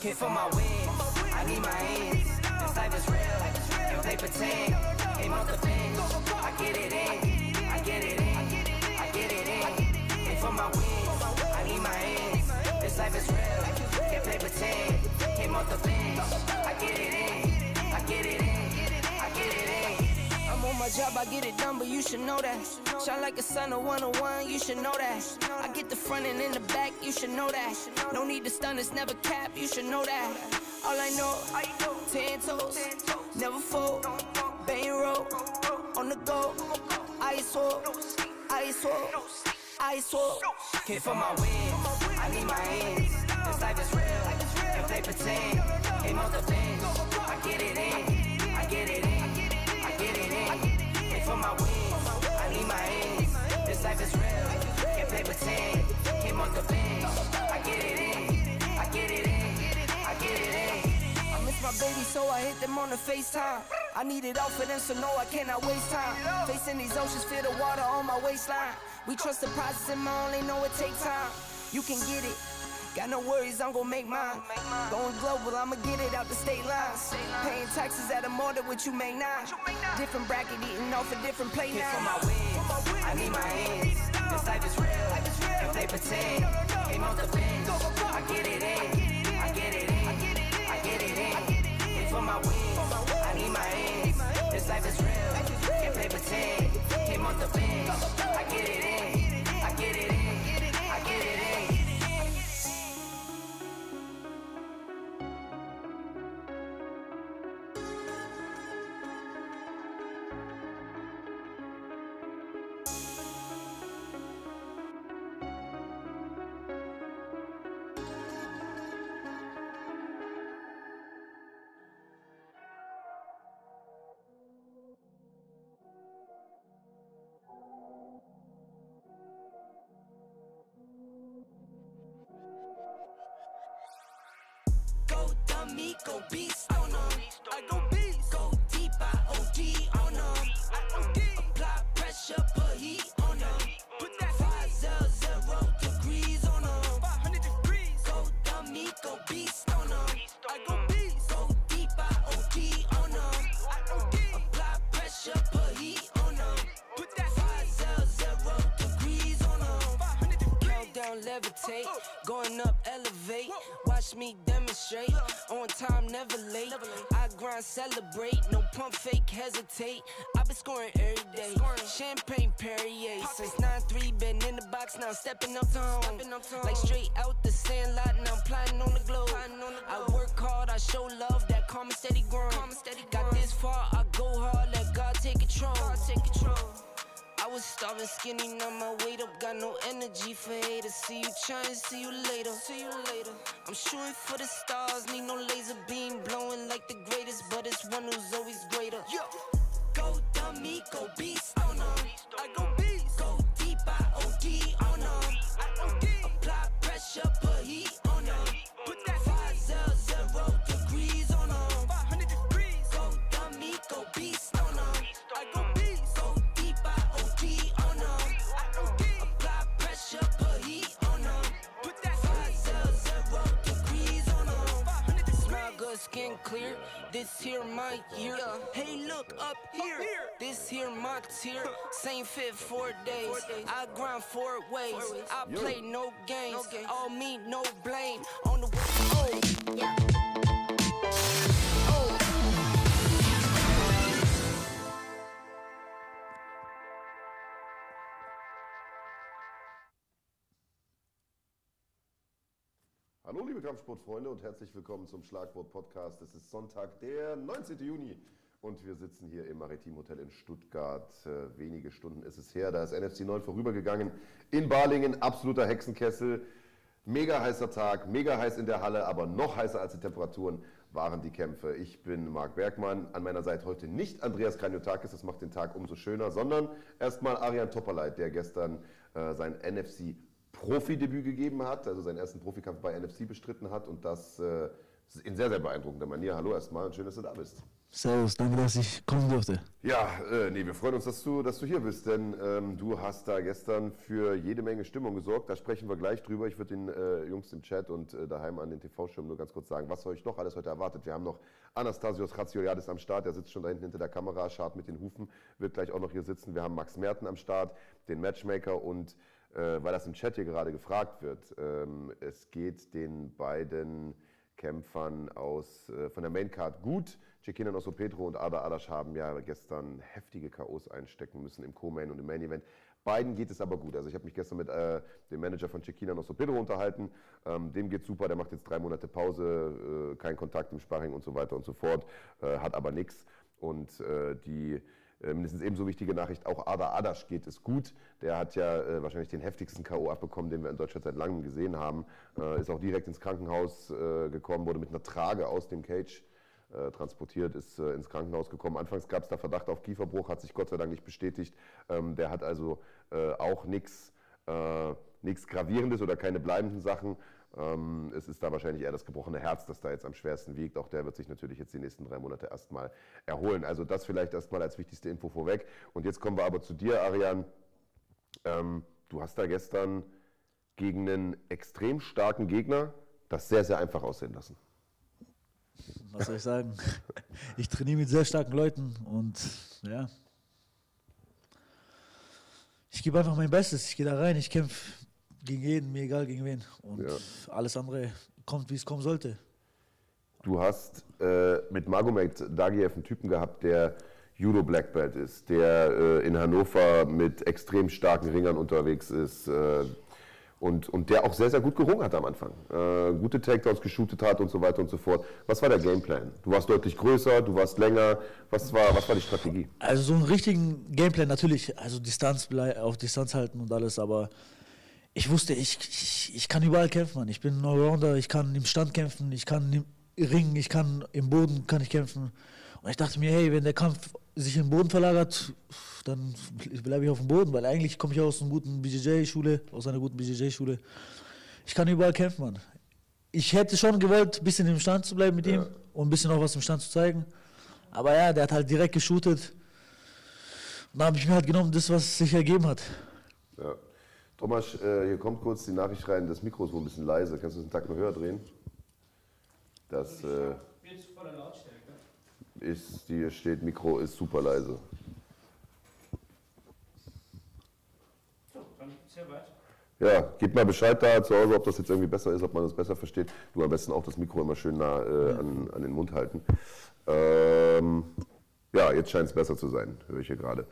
Came for my wins, I need my ends. This life is real, and play pretend. Came off the I get it in, I get it in, I get it in. Came for my wins, I need my ends. This life is real, can't play pretend. Came off the job, I get it done, but you should know that. Shine like a sun, on one, you should know that. I get the front and in the back, you should know that. No need to stun, it's never cap, you should know that. All I know, ten toes, never fold, bang roll, on the go, ice wall, ice wall, ice wall. For my wins, I need my ends. This life is real, and play pretend. Off the bench, for my wins, I need my ends. This life is real, can't play pretend. Came off the bench, I get it in, I get it in, I get it in. I miss my baby, so I hit them on the FaceTime. I need it all for them, so no, I cannot waste time. Facing these oceans, feel the water on my waistline. We trust the process, and my only know it takes time. You can get it. Got no worries, I'm gon' make mine. Going global, I'ma get it out the state lines. Paying taxes at a more than what you make now. Different bracket, eating off a different plate now. for my wins, I need my ends. This life is real, and play pretend. Came off the bench, I get it in, I get it in, I get it in. Came for my wins, I need my ends. This life is real, can't play pretend. Came off the bench, I get it in, Levitate. Going up, elevate. Watch me demonstrate. On time, never late. I grind, celebrate. No pump, fake, hesitate. i been scoring every day. Champagne Perrier. Since 9-3, been in the box, now stepping up to home. Like straight out the sand lot, now I'm plotting on the globe. I work hard, I show love, that calm and steady grind. Got this far, I go hard, let God take control. Was starving skinny, now my weight up, got no energy for haters. See you trying, see you later. See you later. I'm shooting for the stars, need no laser beam, blowing like the greatest, but it's one who's always greater. Yo, go dummy, go beast on 'em. I. Go good, skin clear. This here my year. Hey, look up here. This here my tier. Same fit four days. I grind four ways. I play no games. All me, no blame. On the way. Oh, yeah. Oh. Hallo liebe Kampfsportfreunde und herzlich willkommen zum Schlagwort Podcast. Es ist Sonntag, der 19. Juni und wir sitzen hier im Maritim Hotel in Stuttgart. Äh, wenige Stunden ist es her, da ist NFC 9 vorübergegangen in Balingen, absoluter Hexenkessel. Mega heißer Tag, mega heiß in der Halle, aber noch heißer als die Temperaturen waren die Kämpfe. Ich bin Marc Bergmann, an meiner Seite heute nicht Andreas Kranjotakis, das macht den Tag umso schöner, sondern erstmal Arian Topperleit, der gestern äh, sein NFC Profidebüt gegeben hat, also seinen ersten Profikampf bei NFC bestritten hat und das äh, in sehr, sehr beeindruckender Manier. Hallo erstmal und schön, dass du da bist. Servus, danke, dass ich kommen durfte. Ja, äh, nee, wir freuen uns, dass du, dass du hier bist, denn ähm, du hast da gestern für jede Menge Stimmung gesorgt. Da sprechen wir gleich drüber. Ich würde den äh, Jungs im Chat und äh, daheim an den TV-Schirmen nur ganz kurz sagen, was euch noch alles heute erwartet. Wir haben noch Anastasios Ratsioliadis am Start, der sitzt schon da hinten hinter der Kamera, schart mit den Hufen, wird gleich auch noch hier sitzen. Wir haben Max Merten am Start, den Matchmaker und äh, weil das im Chat hier gerade gefragt wird, ähm, es geht den beiden Kämpfern aus, äh, von der Maincard gut. Cekina Nosso Petro und Ada Adasch haben ja gestern heftige K.O.s einstecken müssen im Co-Main und im Main Event. Beiden geht es aber gut. Also ich habe mich gestern mit äh, dem Manager von Cekina Nosso Pedro unterhalten. Ähm, dem geht super, der macht jetzt drei Monate Pause, äh, kein Kontakt im Sparring und so weiter und so fort, äh, hat aber nichts. Und äh, die mindestens ebenso wichtige Nachricht, auch Ada Adasch geht es gut. Der hat ja äh, wahrscheinlich den heftigsten K.O. abbekommen, den wir in Deutschland seit langem gesehen haben. Äh, ist auch direkt ins Krankenhaus äh, gekommen, wurde mit einer Trage aus dem Cage äh, transportiert, ist äh, ins Krankenhaus gekommen. Anfangs gab es da Verdacht auf Kieferbruch, hat sich Gott sei Dank nicht bestätigt. Ähm, der hat also auch nichts nichts Gravierendes oder keine bleibenden Sachen. Ähm, es ist da wahrscheinlich eher das gebrochene Herz, das da jetzt am schwersten wiegt. Auch der wird sich natürlich jetzt die nächsten drei Monate erstmal erholen. Also das vielleicht erstmal als wichtigste Info vorweg. Und jetzt kommen wir aber zu dir, Arian. Ähm, du hast da gestern gegen einen extrem starken Gegner das sehr, sehr einfach aussehen lassen. Was soll ich sagen? Ich trainiere mit sehr starken Leuten und ja. Ich gebe einfach mein Bestes. Ich gehe da rein, ich kämpfe gegen jeden, mir egal gegen wen. Und ja. alles andere kommt, wie es kommen sollte. Du hast äh, mit Magomed Dagiev einen Typen gehabt, der Judo Black Belt ist, der äh, in Hannover mit extrem starken Ringern unterwegs ist äh, und, und der auch sehr, sehr gut gerungen hat am Anfang. Äh, gute Takedowns geshootet hat und so weiter und so fort. Was war der Gameplan? Du warst deutlich größer, du warst länger. Was war, was war die Strategie? Also so einen richtigen Gameplan natürlich, also Distanz auf Distanz halten und alles, aber ich wusste, ich, ich, ich kann überall kämpfen, Mann. Ich bin ein Allrounder, ich kann im Stand kämpfen, ich kann im Ring, ich kann im Boden kann ich kämpfen. Und ich dachte mir, hey, wenn der Kampf sich im Boden verlagert, dann bleibe ich auf dem Boden, weil eigentlich komme ich aus einer guten BJJ-Schule, aus einer guten BJJ-Schule. Ich kann überall kämpfen, Mann. Ich hätte schon gewollt, ein bisschen im Stand zu bleiben mit ja. ihm und ein bisschen auch was im Stand zu zeigen. Aber ja, der hat halt direkt geshootet. Und da habe ich mir halt genommen, das, was sich ergeben hat. Ja. Thomas, äh, hier kommt kurz die Nachricht rein, das Mikro ist wohl ein bisschen leise. Kannst du es einen Takt mal höher drehen? Das äh, ist, hier steht, Mikro ist super leise. So, dann sehr weit. Ja, gib mal Bescheid da zu Hause, ob das jetzt irgendwie besser ist, ob man das besser versteht. Du am besten auch das Mikro immer schön nah äh, an, an, den Mund halten. Ähm, ja, jetzt scheint es besser zu sein, höre ich hier gerade.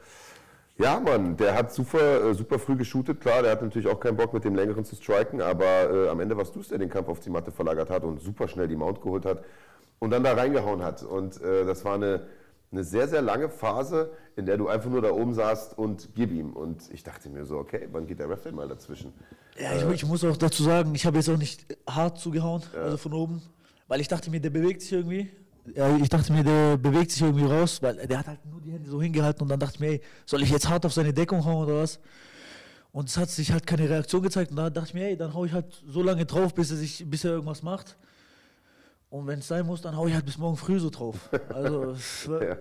Ja, Mann, der hat super, äh, super früh geshootet, klar, der hat natürlich auch keinen Bock mit dem längeren zu striken, aber äh, am Ende warst du es, der den Kampf auf die Matte verlagert hat und super schnell die Mount geholt hat und dann da reingehauen hat. Und äh, das war eine, eine sehr, sehr lange Phase, in der du einfach nur da oben saßt und gib ihm. Und ich dachte mir so, okay, wann geht der Ref denn mal dazwischen? Ja, ich, ich muss auch dazu sagen, ich habe jetzt auch nicht hart zugehauen, ja. also von oben, weil ich dachte mir, der bewegt sich irgendwie ja, ich dachte mir, der bewegt sich irgendwie raus, weil der hat halt nur die Hände so hingehalten und dann dachte ich mir, ey, soll ich jetzt hart auf seine Deckung hauen oder was? Und es hat sich halt keine Reaktion gezeigt und dann dachte ich mir, ey, dann hau ich halt so lange drauf, bis er, sich, bis er irgendwas macht. Und wenn es sein muss, dann hau ich halt bis morgen früh so drauf. Also es war, ja.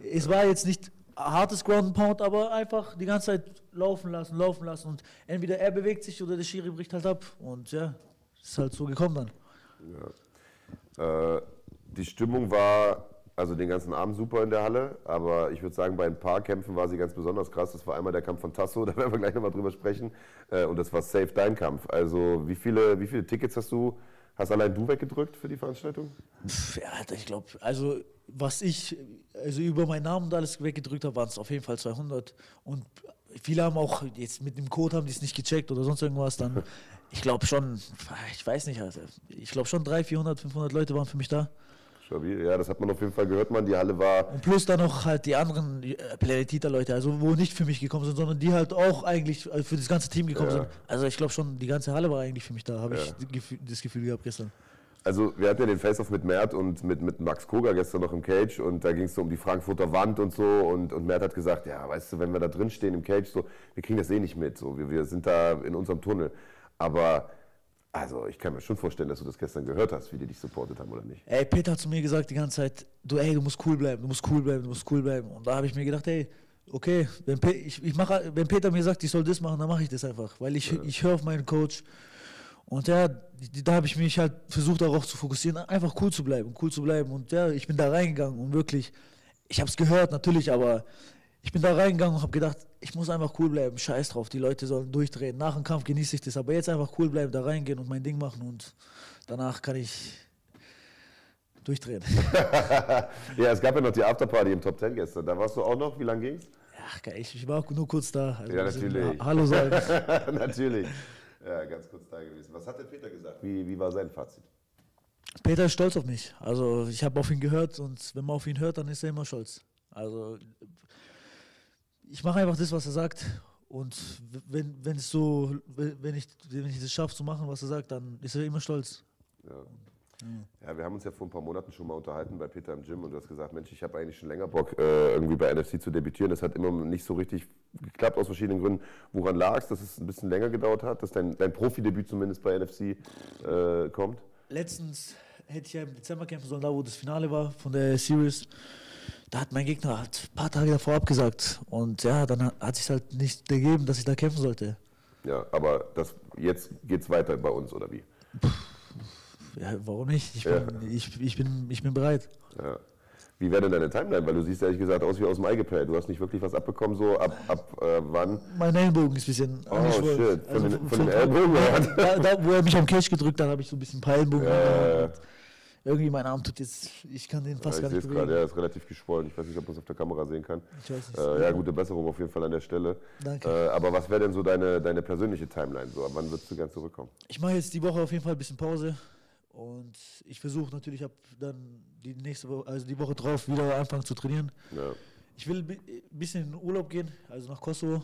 es war jetzt nicht hartes Ground Pound, aber einfach die ganze Zeit laufen lassen, laufen lassen und entweder er bewegt sich oder der Schiri bricht halt ab und ja, ist halt so gekommen dann. Ja. Äh, die Stimmung war also den ganzen Abend super in der Halle, aber ich würde sagen, bei ein paar Kämpfen war sie ganz besonders krass. Das war einmal der Kampf von Tasso, da werden wir gleich nochmal drüber sprechen. Äh, und das war Safe dein Kampf. Also wie viele, wie viele Tickets hast du, hast allein du weggedrückt für die Veranstaltung? Ja, ich glaube, also was ich also über meinen Namen und alles weggedrückt habe, waren es auf jeden Fall 200. Und viele haben auch jetzt mit dem Code haben die es nicht gecheckt oder sonst irgendwas. Dann, ich glaube schon, ich weiß nicht, also ich glaube schon 300, 400, 500 Leute waren für mich da. Stabil, ja, das hat man auf jeden Fall gehört, man. Die Halle war. Und plus dann noch halt die anderen äh, Planetita-Leute, also wo nicht für mich gekommen sind, sondern die halt auch eigentlich äh, für das ganze Team gekommen ja. sind. Also ich glaube schon, die ganze Halle war eigentlich für mich da, habe ja. ich das Gefühl gehabt gestern. Also wir hatten ja den Face-Off mit Mert und mit, mit Max Koga gestern noch im Cage und da ging es so um die Frankfurter Wand und so und, und Mert hat gesagt, ja, weißt du, wenn wir da drin stehen im Cage, so, wir kriegen das eh nicht mit, so, wir, wir sind da in unserem Tunnel. Aber Also ich kann mir schon vorstellen, dass du das gestern gehört hast, wie die dich supportet haben oder nicht. Ey, Peter hat zu mir gesagt die ganze Zeit, du, ey, du musst cool bleiben, du musst cool bleiben, du musst cool bleiben. Und da habe ich mir gedacht, ey, okay, wenn, Pe ich, ich mach, wenn Peter mir sagt, ich soll das machen, dann mache ich das einfach. Weil ich, ich höre auf meinen Coach. Und ja, da habe ich mich halt versucht darauf zu fokussieren, einfach cool zu bleiben, cool zu bleiben. Und ja, ich bin da reingegangen und wirklich, ich habe es gehört natürlich, aber ich bin da reingegangen und habe gedacht, ich muss einfach cool bleiben, scheiß drauf, die Leute sollen durchdrehen. Nach dem Kampf genieße ich das, aber jetzt einfach cool bleiben, da reingehen und mein Ding machen und danach kann ich durchdrehen. ja, es gab ja noch die Afterparty im Top 10 gestern. Da warst du auch noch. Wie lange ging's? Geil, ich, ich war auch nur kurz da. Also Ja, natürlich. Ha- Hallo sagen. Natürlich. Ja, ganz kurz da gewesen. Was hat der Peter gesagt? Wie, wie war sein Fazit? Peter ist stolz auf mich. Also ich habe auf ihn gehört und wenn man auf ihn hört, dann ist er immer stolz. Also ich mache einfach das, was er sagt. Und wenn, wenn es so, wenn ich, wenn ich es schaffe zu machen, was er sagt, dann ist er immer stolz. Ja, wir haben uns ja vor ein paar Monaten schon mal unterhalten bei Peter im Gym und du hast gesagt, Mensch, ich habe eigentlich schon länger Bock, äh, irgendwie bei NFC zu debütieren. Das hat immer nicht so richtig geklappt aus verschiedenen Gründen. Woran lag es, dass es ein bisschen länger gedauert hat, dass dein, dein Profidebüt zumindest bei NFC äh, kommt? Letztens hätte ich ja im Dezember kämpfen sollen, da wo das Finale war von der Series. Da hat mein Gegner ein paar Tage davor abgesagt. Und ja, dann hat- sich halt nicht ergeben, dass ich da kämpfen sollte. Ja, aber das, jetzt geht es weiter bei uns, oder wie? Ja, warum nicht? Ich bin, Ja. ich, ich bin, ich bin bereit. Ja. Wie wäre denn deine Timeline? Weil du siehst ehrlich gesagt aus wie aus dem Ei gepellt. Du hast nicht wirklich was abbekommen, so ab, ab äh, wann? Mein Ellenbogen ist ein bisschen Oh, shit. Von den- von vom- den Ellbogen, Ja, oder? da, da, wo er mich am Cage gedrückt hat, habe ich so ein bisschen ein paar Ellbogen. Ja. Irgendwie mein Arm tut jetzt, ich kann den Ja, fast ich gar nicht bewegen. gerade, ja, ist relativ geschwollen. Ich weiß nicht, ob man es auf der Kamera sehen kann. Ich weiß nicht. Äh, ja, gute Besserung auf jeden Fall an der Stelle. Danke. Äh, aber was wäre denn so deine, deine persönliche Timeline? So, wann würdest du gern zurückkommen? Ich mache jetzt die Woche auf jeden Fall ein bisschen Pause und ich versuche natürlich ab dann die nächste Woche, also die Woche drauf wieder anfangen zu trainieren. Ja. Ich will ein bisschen in den Urlaub gehen, also nach Kosovo.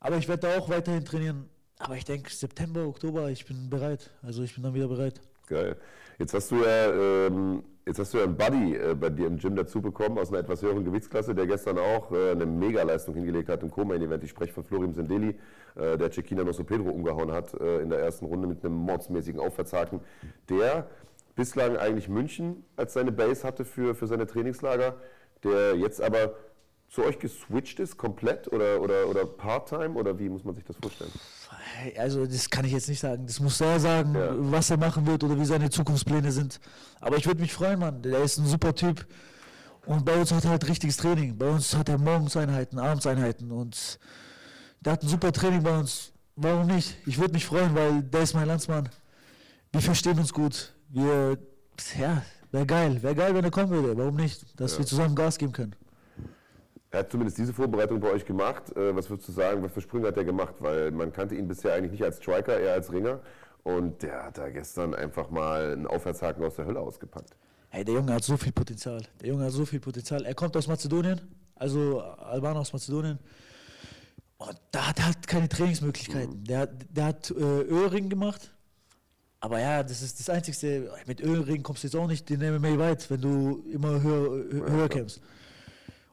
Aber ich werde da auch weiterhin trainieren. Aber ich denke September, Oktober, ich bin bereit. Also ich bin dann wieder bereit. Geil. Jetzt hast du ja, ähm, jetzt hast du ja einen Buddy äh, bei dir im Gym dazu bekommen aus einer etwas höheren Gewichtsklasse, der gestern auch äh, eine Mega-Leistung hingelegt hat im Co-Main-Event. Ich spreche von Florim Sendeli, äh, der Cecchina Nosso Pedro umgehauen hat äh, in der ersten Runde mit einem mordsmäßigen Aufwärtshaken. Der bislang eigentlich München als seine Base hatte für, für seine Trainingslager, der jetzt aber zu euch geswitcht ist, komplett oder, oder, oder Part-Time oder wie muss man sich das vorstellen? Also das kann ich jetzt nicht sagen. Das muss er sagen, Ja. was er machen wird oder wie seine Zukunftspläne sind. Aber ich würde mich freuen, Mann. Der ist ein super Typ. Und bei uns hat er halt richtiges Training. Bei uns hat er Morgenseinheiten, Abendseinheiten und der hat ein super Training bei uns. Warum nicht? Ich würde mich freuen, weil der ist mein Landsmann. Wir verstehen uns gut. Wir, ja, wäre geil. Wäre geil, wenn er kommen würde. Warum nicht? Dass wir zusammen Gas geben können. Er hat zumindest diese Vorbereitung bei euch gemacht. Äh, Was würdest du sagen, was für Sprünge hat er gemacht? Weil man kannte ihn bisher eigentlich nicht als Striker, eher als Ringer. Und der hat da gestern einfach mal einen Aufwärtshaken aus der Hölle ausgepackt. Hey, der Junge hat so viel Potenzial. Der Junge hat so viel Potenzial. Er kommt aus Mazedonien, also Albaner aus Mazedonien. Und da hat er halt keine Trainingsmöglichkeiten. Der, hat- der hat äh, Ölring gemacht. Aber ja, das ist das Einzige. Mit Ölring kommst du jetzt auch nicht in MMA weit, wenn du immer höher, hö- höher kämpfst.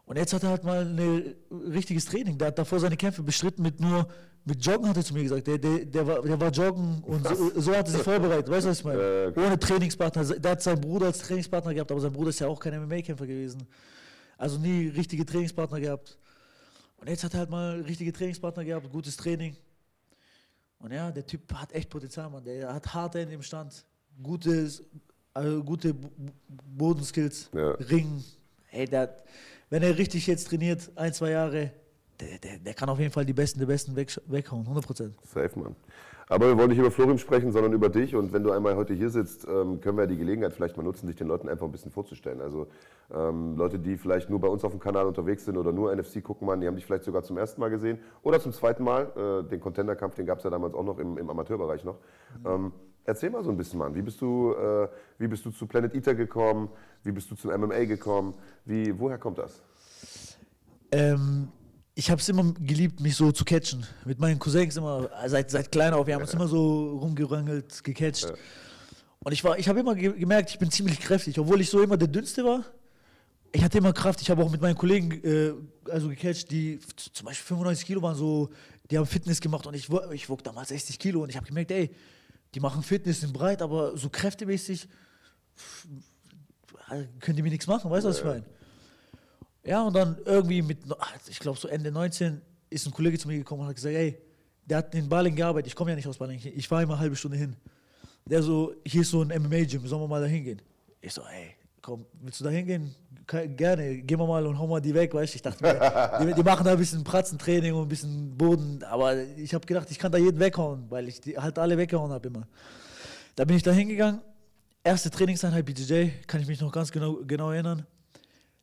Und jetzt hat er halt mal ein richtiges Training. Der hat davor seine Kämpfe bestritten mit nur, mit Joggen hat er zu mir gesagt. Der, der, der, war, der war Joggen und so, so hat er sich vorbereitet. Weißt du, was ich meine? Äh, Ohne Trainingspartner. Der hat seinen Bruder als Trainingspartner gehabt, aber sein Bruder ist ja auch kein MMA-Kämpfer gewesen. Also nie richtige Trainingspartner gehabt. Und jetzt hat er halt mal richtige Trainingspartner gehabt, gutes Training. Und ja, der Typ hat echt Potenzial, Mann. Der hat harte Hände im Stand, gutes, also gute Bodenskills, Ja. Ring. Hey, der, hat- wenn er richtig jetzt trainiert, ein, zwei Jahre, der, der, der kann auf jeden Fall die Besten der Besten weg, weghauen, 100 Prozent. Safe, Mann. Aber wir wollen nicht über Florim sprechen, sondern über dich. Und wenn du einmal heute hier sitzt, ähm, können wir die Gelegenheit vielleicht mal nutzen, dich den Leuten einfach ein bisschen vorzustellen. Also ähm, Leute, die vielleicht nur bei uns auf dem Kanal unterwegs sind oder nur NFC gucken, man, die haben dich vielleicht sogar zum ersten Mal gesehen oder zum zweiten Mal. Äh, den Contender-Kampf, den gab es ja damals auch noch im, im Amateurbereich noch. Ähm, erzähl mal so ein bisschen, Mann. Wie bist du, äh, wie bist du zu Planet Eater gekommen? Wie bist du zum MMA gekommen? Wie, woher kommt das? Ähm, ich habe es immer geliebt, mich so zu catchen. Mit meinen Cousins immer, seit, seit klein auf. Wir haben uns immer so rumgerangelt, gecatcht. Und ich, war- ich habe immer ge gemerkt, ich bin ziemlich kräftig. Obwohl ich so immer der Dünnste war, ich hatte immer Kraft. Ich habe auch mit meinen Kollegen äh, also gecatcht, die zum Beispiel 95 Kilo waren, so, die haben Fitness gemacht und ich, ich wog damals 60 Kilo und ich habe gemerkt, ey, die machen Fitness, sind breit, aber so kräftemäßig können die mir nichts machen, weißt du, was ich meine? Ja, und dann irgendwie mit, ich glaube so Ende 19, ist ein Kollege zu mir gekommen und hat gesagt, ey, der hat in Baling gearbeitet, ich komme ja nicht aus Baling, ich fahre immer eine halbe Stunde hin. Der so, hier ist so ein MMA-Gym, sollen wir mal da hingehen? Ich so, ey, komm, willst du da hingehen? Gerne, gehen wir mal und hauen mal die weg, weißt du? Ich dachte mir, die, die machen da ein bisschen Pratzentraining und ein bisschen Boden, aber ich habe gedacht, ich kann da jeden weghauen, weil ich die halt alle weggehauen habe immer. Da bin ich da hingegangen, erste Trainingseinheit BJJ, kann ich mich noch ganz genau, genau erinnern.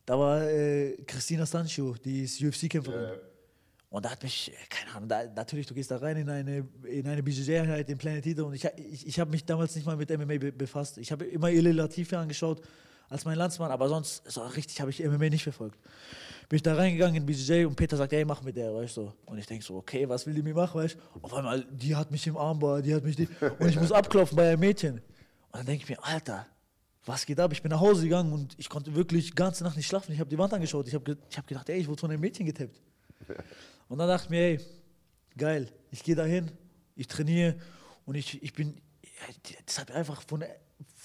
Da war äh, Christina Sancho, die ist UFC-Kämpferin. Und da hat mich, äh, keine Ahnung, da, natürlich, du gehst da rein in eine, in eine BJJ-Einheit, in Planet Eater und ich, ich, ich habe mich damals nicht mal mit MMA be befasst. Ich habe immer Ilil Latifi angeschaut als mein Landsmann, aber sonst, so richtig, habe ich MMA nicht verfolgt. Bin ich da reingegangen in BJJ und Peter sagt, ey, mach mit der, weißt du. Und ich denke so, okay, was will die mir machen, weißt du. Auf einmal, die hat mich im Armbar, die hat mich, die, und ich muss abklopfen bei einem Mädchen. Und dann denke ich mir, Alter, was geht ab? Ich bin nach Hause gegangen und ich konnte wirklich die ganze Nacht nicht schlafen. Ich habe die Wand angeschaut. Ich habe ge ich hab gedacht, ey, ich wurde von einem Mädchen getippt. Und dann dachte ich mir, ey, geil, ich gehe dahin, ich trainiere und ich, ich bin, das hat einfach von,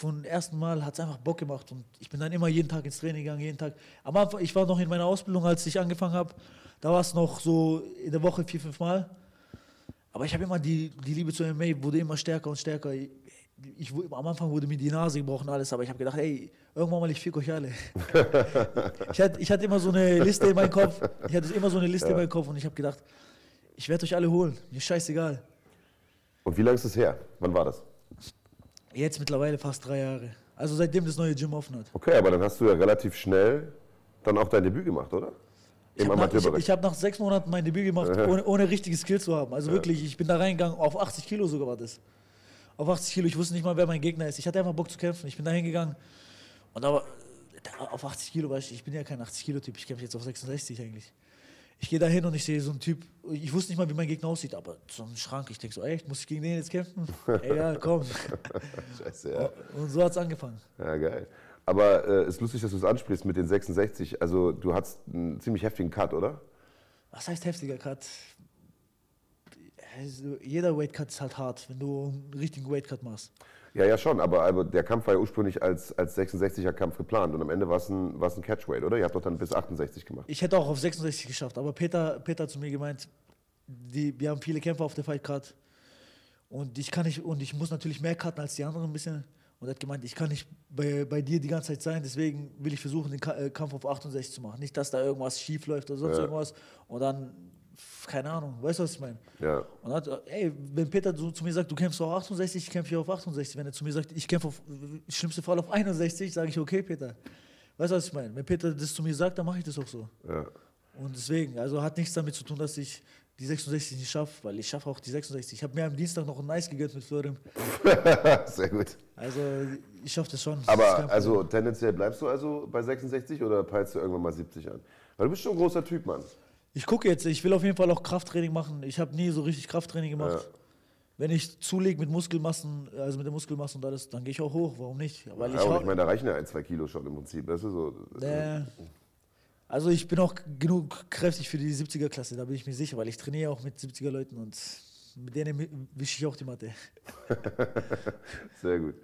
von ersten Mal hat es einfach Bock gemacht und ich bin dann immer jeden Tag ins Training gegangen, jeden Tag. Am Anfang, ich war noch in meiner Ausbildung, als ich angefangen habe, da war es noch so in der Woche vier, fünf Mal. Aber ich habe immer die, die Liebe zu MMA wurde immer stärker und stärker. Ich, ich, am Anfang wurde mir die Nase gebrochen alles, aber ich habe gedacht, ey, irgendwann mal ich fick euch alle. ich, hatte, ich hatte immer so eine Liste in meinem Kopf. Ich hatte immer so eine Liste in meinem Kopf und ich habe gedacht, ich werde euch alle holen. Mir scheißegal. Und wie lange ist es her? Wann war das? Jetzt mittlerweile fast drei Jahre. Also seitdem das neue Gym offen hat. Okay, aber dann hast du ja relativ schnell dann auch dein Debüt gemacht, oder? Ich Im habe nach, ich, Amateurbereich. ich hab nach sechs Monaten mein Debüt gemacht, ohne, ohne richtige Skills zu haben. Also wirklich, ich bin da reingegangen, auf 80 Kilo sogar war das. Auf 80 Kilo, ich wusste nicht mal, wer mein Gegner ist. Ich hatte einfach Bock zu kämpfen. Ich bin da hingegangen und aber auf 80 Kilo, weißt du, ich bin ja kein 80 Kilo Typ, ich kämpfe jetzt auf 66 eigentlich. Ich gehe da hin und ich sehe so einen Typ, ich wusste nicht mal, wie mein Gegner aussieht, aber so ein Schrank, ich denke so, echt, muss ich gegen den jetzt kämpfen? Ey, ja, komm. Scheiße, ja. Und so hat es angefangen. Ja, geil. Aber äh, ist lustig, dass du es ansprichst mit den 66. Also du hattest einen ziemlich heftigen Cut, oder? Was heißt heftiger Cut? Also, jeder Weightcut ist halt hart, wenn du einen richtigen Weightcut machst. Ja, ja schon, aber, aber der Kampf war ja ursprünglich als, als 66er Kampf geplant und am Ende war es ein, war es ein Catchweight, oder? Ihr habt doch dann bis 68 gemacht. Ich hätte auch auf 66 geschafft, aber Peter, Peter hat zu mir gemeint, die, wir haben viele Kämpfer auf der Fight Card und ich kann nicht und ich muss natürlich mehr cutten als die anderen ein bisschen. Und er hat gemeint, ich kann nicht bei, bei dir die ganze Zeit sein, deswegen will ich versuchen, den äh, Kampf auf 68 zu machen. Nicht, dass da irgendwas schief läuft oder sonst Ja. irgendwas. Und dann, keine Ahnung, weißt du, was ich meine? Ja. Und hat, ey, wenn Peter so zu mir sagt, du kämpfst auf 68, ich kämpfe hier auf 68. Wenn er zu mir sagt, ich kämpfe auf, schlimmste Fall auf 61, sage ich, okay, Peter. Weißt du, was ich meine? Wenn Peter das zu mir sagt, dann mache ich das auch so. Ja. Und deswegen, also hat nichts damit zu tun, dass ich die 66 nicht schaffe, weil ich schaffe auch die 66. Ich habe mir am Dienstag noch ein Nice gegönnt mit Florim. Sehr gut. Also ich schaffe das schon. Das Aber Problem. also tendenziell bleibst du also bei 66 oder peilst du irgendwann mal 70 an? Weil du bist schon ein großer Typ, Mann. Ich gucke jetzt, ich will auf jeden Fall auch Krafttraining machen. Ich habe nie so richtig Krafttraining gemacht. Wenn ich zulege mit Muskelmassen, also mit der Muskelmasse und alles, dann gehe ich auch hoch. Warum nicht? Weil Ja, ich, ich meine, da reichen ja ein, zwei Kilo schon im Prinzip. Weißt du, so, Äh, also ich bin auch genug kräftig für die 70er-Klasse, da bin ich mir sicher, weil ich trainiere auch mit 70er-Leuten und mit denen wische ich auch die Matte. Sehr gut.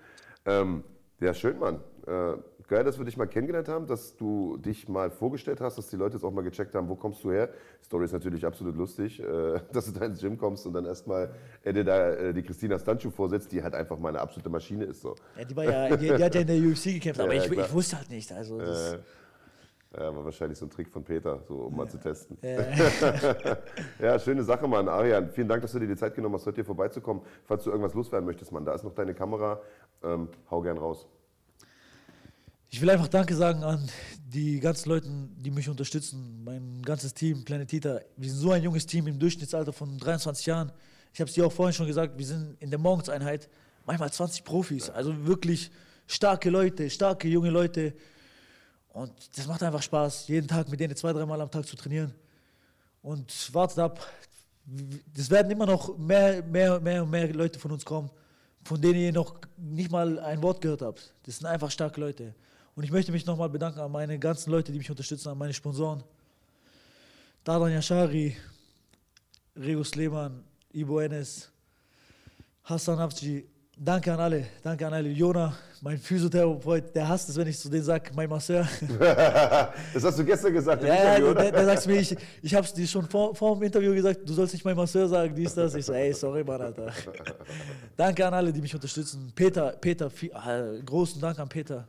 Ähm, ja, schön, Mann. Äh, geil, dass wir dich mal kennengelernt haben, dass du dich mal vorgestellt hast, dass die Leute jetzt auch mal gecheckt haben, wo kommst du her. Die Story ist natürlich absolut lustig, äh, dass du da ins Gym kommst und dann erstmal äh, dir da äh, die Christina Stanchu vorsetzt, die halt einfach mal eine absolute Maschine ist. So. Ja, die, war ja, die, die hat ja in der UFC gekämpft, aber Ja, ich, ich wusste halt nicht. Also das, Äh, ja, war wahrscheinlich so ein Trick von Peter, so um mal zu testen. äh, Ja, schöne Sache, Mann. Arian, vielen Dank, dass du dir die Zeit genommen hast, heute hier vorbeizukommen. Falls du irgendwas loswerden möchtest, Mann, da ist noch deine Kamera. Ähm, hau gern raus. Ich will einfach Danke sagen an die ganzen Leute, die mich unterstützen. Mein ganzes Team, Planet Tita. Wir sind so ein junges Team im Durchschnittsalter von 23 Jahren. Ich habe es dir auch vorhin schon gesagt, wir sind in der Morgenseinheit manchmal 20 Profis. Also wirklich starke Leute, starke junge Leute. Und das macht einfach Spaß, jeden Tag mit denen zwei, dreimal am Tag zu trainieren. Und wartet ab. Es werden immer noch mehr, mehr, mehr und mehr Leute von uns kommen, von denen ihr noch nicht mal ein Wort gehört habt. Das sind einfach starke Leute. Und ich möchte mich nochmal bedanken an meine ganzen Leute, die mich unterstützen, an meine Sponsoren. Dadan Yashari, Regus Lehmann, Ibo Enes, Hassan Afji Danke an alle, danke an alle. Jona, mein Physiotherapeut, der hasst es, wenn ich zu denen sage, mein Masseur. das hast du gestern gesagt im Ja, ja, Interview, der, der sagt mir, ich, ich habe es dir schon vor, vor dem Interview gesagt, du sollst nicht mein Masseur sagen, dies, das. Ich so, ey, sorry, Mann, Alter. Danke an alle, die mich unterstützen. Peter, Peter, viel, äh, großen Dank an Peter.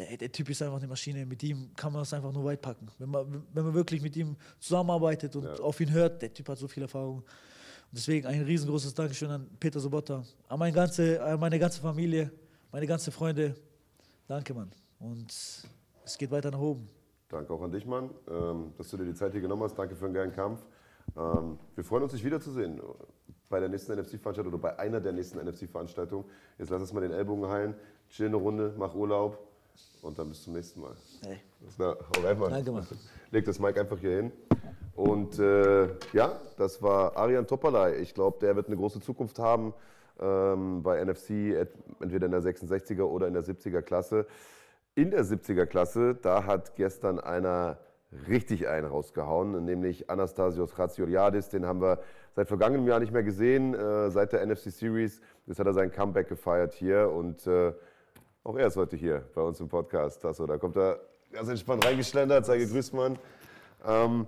Der, der Typ ist einfach eine Maschine, mit ihm kann man es einfach nur weit packen. Wenn man, wenn man wirklich mit ihm zusammenarbeitet und auf ihn hört, der Typ hat so viel Erfahrung. Und deswegen ein riesengroßes Dankeschön an Peter Sobotta, an, meine ganze, an meine ganze Familie, meine ganzen Freunde. Danke, Mann. Und es geht weiter nach oben. Danke auch an dich, Mann, ähm, dass du dir die Zeit hier genommen hast. Danke für einen geilen Kampf. Ähm, wir freuen uns, dich wiederzusehen bei der nächsten NFC-Veranstaltung oder bei einer der nächsten NFC-Veranstaltungen. Jetzt lass uns mal den Ellbogen heilen, chill eine Runde, mach Urlaub und dann bis zum nächsten Mal. Hey. Na, hau rein, Mann. Danke, Mann. Leg das Mic einfach hier hin. Und äh, ja, das war Arian Topalay. Ich glaube, der wird eine große Zukunft haben ähm, bei NFC, entweder in der 66er oder in der 70er Klasse. In der 70er Klasse, da hat gestern einer richtig einen rausgehauen, nämlich Anastasios Chatsioriadis. Den haben wir seit vergangenem Jahr nicht mehr gesehen, äh, seit der NFC Series. Jetzt hat er sein Comeback gefeiert hier und äh, auch er ist heute hier bei uns im Podcast. Tasso, da kommt er ganz entspannt reingeschlendert. Sei gegrüßt, Mann. Ähm,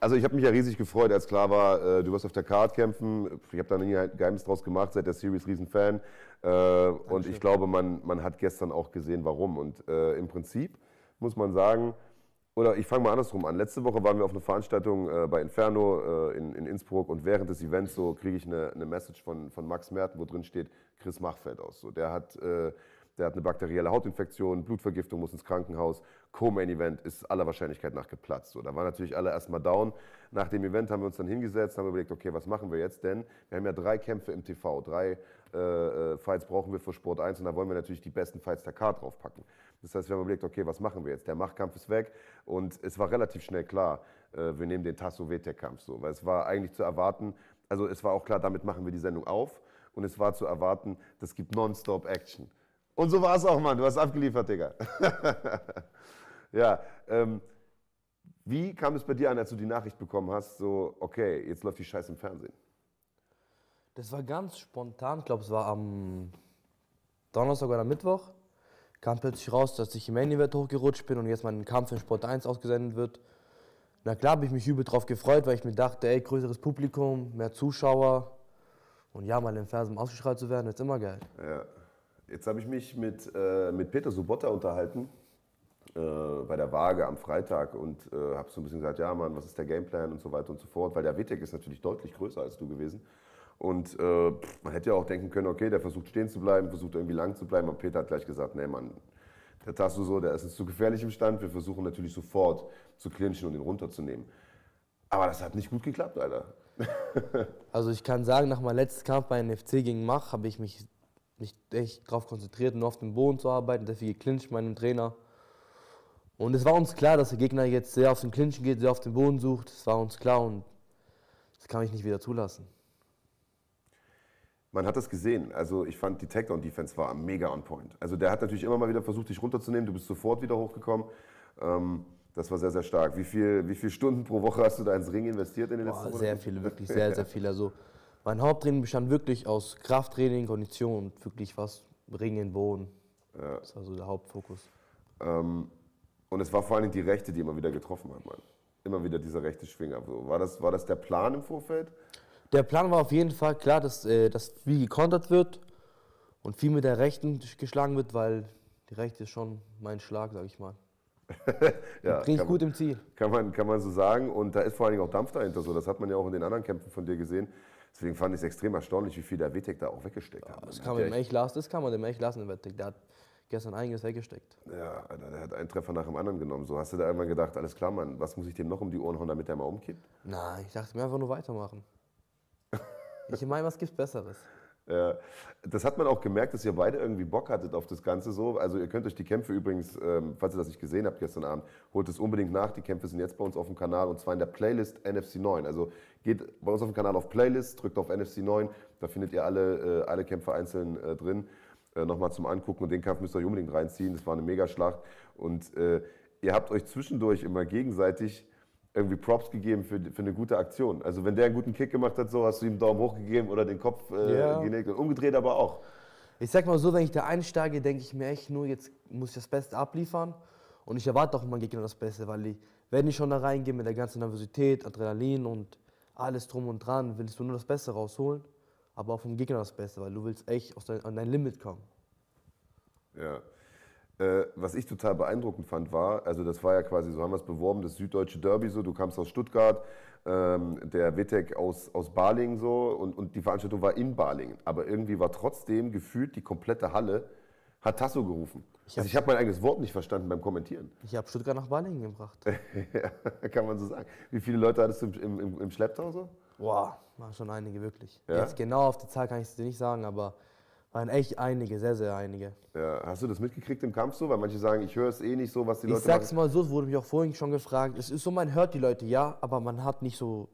also ich habe mich ja riesig gefreut, als klar war, äh, du wirst auf der Card kämpfen. Ich habe da nie ein Geheimnis draus gemacht, seit der Series Riesenfan. Äh, und ich glaube, man, man hat gestern auch gesehen, warum. Und äh, im Prinzip muss man sagen, oder ich fange mal andersrum an. Letzte Woche waren wir auf einer Veranstaltung äh, bei Inferno äh, in, in Innsbruck und während des Events so kriege ich eine, eine Message von, von Max Merten, wo drin steht, Chris Machfeld aus. So, der, hat, äh, der hat eine bakterielle Hautinfektion, Blutvergiftung, muss ins Krankenhaus. Co-Main Event ist aller Wahrscheinlichkeit nach geplatzt. So, da waren natürlich alle erstmal down. Nach dem Event haben wir uns dann hingesetzt, haben überlegt, okay, was machen wir jetzt denn? Wir haben ja drei Kämpfe im TV, drei äh, äh, Fights brauchen wir für Sport 1 und da wollen wir natürlich die besten Fights der Card draufpacken. Das heißt, wir haben überlegt, okay, was machen wir jetzt? Der Machtkampf ist weg und es war relativ schnell klar, äh, wir nehmen den Tasso Vetek-Kampf so, weil es war eigentlich zu erwarten, also es war auch klar, damit machen wir die Sendung auf und es war zu erwarten, das gibt nonstop Action. Und so war es auch, Mann, du hast abgeliefert, Digga. ja, ähm, wie kam es bei dir an, als du die Nachricht bekommen hast, so, okay, jetzt läuft die Scheiße im Fernsehen? Das war ganz spontan, ich glaube, es war am Donnerstag oder Mittwoch. Kam plötzlich raus, dass ich im Main Event hochgerutscht bin und jetzt mein Kampf in Sport 1 ausgesendet wird. Na klar habe ich mich übel drauf gefreut, weil ich mir dachte, ey, größeres Publikum, mehr Zuschauer. Und ja, mal im Fernsehen ausgestrahlt zu werden, ist immer geil. Ja. Jetzt habe ich mich mit, äh, mit Peter Sobotta unterhalten äh, bei der Waage am Freitag und äh, habe so ein bisschen gesagt, ja Mann, was ist der Gameplan und so weiter und so fort, weil der Vitek ist natürlich deutlich größer als du gewesen. Und äh, man hätte ja auch denken können, okay, der versucht stehen zu bleiben, versucht irgendwie lang zu bleiben, aber Peter hat gleich gesagt, nee Mann, der Tasso so, der ist uns zu gefährlich im Stand, wir versuchen natürlich sofort zu clinchen und ihn runterzunehmen. Aber das hat nicht gut geklappt, Alter. Also ich kann sagen, nach meinem letzten Kampf bei NFC gegen Mach habe ich mich nicht echt darauf konzentriert, nur auf dem Boden zu arbeiten, sehr viel geclincht meinem Trainer. Und es war uns klar, dass der Gegner jetzt sehr auf den Clinchen geht, sehr auf den Boden sucht. Das war uns klar und das kann ich nicht wieder zulassen. Man hat das gesehen. Also ich fand, die Takedown-Defense war mega on point. Also der hat natürlich immer mal wieder versucht, dich runterzunehmen. Du bist sofort wieder hochgekommen. Ähm, das war sehr, sehr stark. Wie viel, wie viel Stunden pro Woche hast du da ins Ring investiert in den letzten Monaten? sehr viele, wirklich sehr, sehr viele. Also mein Haupttraining bestand wirklich aus Krafttraining, Kondition und wirklich was Ringen, Boden. Das war so der Hauptfokus. Ähm, und es war vor allem die Rechte, die immer wieder getroffen hat, Mann. Immer wieder dieser rechte Schwinger. War das, war das der Plan im Vorfeld? Der Plan war auf jeden Fall klar, dass, äh, dass viel gekontert wird und viel mit der Rechten geschlagen wird, weil die Rechte ist schon mein Schlag, sag ich mal. Ja, Bring ich kann gut man, im Ziel. kann, man, kann man so sagen. Und da ist vor allen Dingen auch Dampf dahinter. So. Das hat man ja auch in den anderen Kämpfen von dir gesehen. Deswegen fand ich es extrem erstaunlich, wie viel der Vitek da auch weggesteckt hat. Das kann man dem echt- lassen, das kann man dem echt lassen, der Wettig. Der hat gestern einiges weggesteckt. Ja, Alter, der hat einen Treffer nach dem anderen genommen. So hast du da irgendwann gedacht, alles klar, Mann, was muss ich dem noch um die Ohren hauen, damit der mal umkippt? Nein, ich dachte mir einfach nur weitermachen. Ich meine, was gibt's Besseres? Ja, das hat man auch gemerkt, dass ihr beide irgendwie Bock hattet auf das Ganze so. Also ihr könnt euch die Kämpfe übrigens, ähm, falls ihr das nicht gesehen habt gestern Abend, holt es unbedingt nach. Die Kämpfe sind jetzt bei uns auf dem Kanal und zwar in der Playlist NFC 9. Also geht bei uns auf dem Kanal auf Playlist, drückt auf NFC 9, da findet ihr alle, äh, alle Kämpfe einzeln äh, drin. Äh, Nochmal zum Angucken und den Kampf müsst ihr euch unbedingt reinziehen. Das war eine Megaschlacht und äh, ihr habt euch zwischendurch immer gegenseitig irgendwie Props gegeben für, für eine gute Aktion. Also wenn der einen guten Kick gemacht hat, so hast du ihm einen Daumen hoch gegeben oder den Kopf äh, Ja. genickt und umgedreht aber auch. Ich sag mal so, wenn ich da einsteige, denke ich mir echt nur, jetzt muss ich das Beste abliefern. Und ich erwarte auch von meinem Gegner das Beste, weil ich, wenn ich schon da reingehe mit der ganzen Nervosität, Adrenalin und alles drum und dran, willst du nur das Beste rausholen, aber auch vom Gegner das Beste, weil du willst echt dein, an dein Limit kommen. Ja. Äh, was ich total beeindruckend fand, war, also das war ja quasi, so haben wir es beworben, das süddeutsche Derby so, du kamst aus Stuttgart, ähm, der Wittek aus, aus Balingen so und, und die Veranstaltung war in Balingen. Aber irgendwie war trotzdem gefühlt die komplette Halle, hat Tasso gerufen. Ich also ich habe mein eigenes Wort nicht verstanden beim Kommentieren. Ich habe Stuttgart nach Balingen gebracht. ja, kann man so sagen. Wie viele Leute hattest du im, im, im Schlepptau so? Boah, waren schon einige, wirklich. Ja? Jetzt genau auf die Zahl kann ich es dir nicht sagen, aber waren echt einige, sehr, sehr einige. Ja, hast du das mitgekriegt im Kampf so? Weil manche sagen, ich höre es eh nicht so, was die Leute Ich sag's machen. mal so, es wurde mich auch vorhin schon gefragt. Es ist so, man hört die Leute, ja, aber man hat nicht so,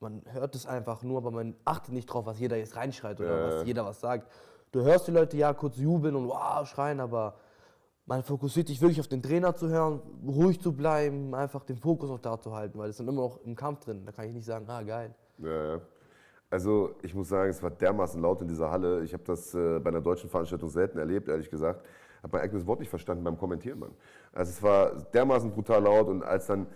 man hört es einfach nur, aber man achtet nicht drauf, was jeder jetzt reinschreit oder Ja, was jeder was sagt. Du hörst die Leute ja kurz jubeln und wow, schreien, aber man fokussiert sich wirklich auf den Trainer zu hören, ruhig zu bleiben, einfach den Fokus auch da zu halten, weil es sind immer noch im Kampf drin. Da kann ich nicht sagen, ah, geil. Ja, ja. Also ich muss sagen, es war dermaßen laut in dieser Halle. Ich habe das äh, bei einer deutschen Veranstaltung selten erlebt, ehrlich gesagt. Habe mein eigenes Wort nicht verstanden beim Kommentieren, Mann. Also es war dermaßen brutal laut und als dann,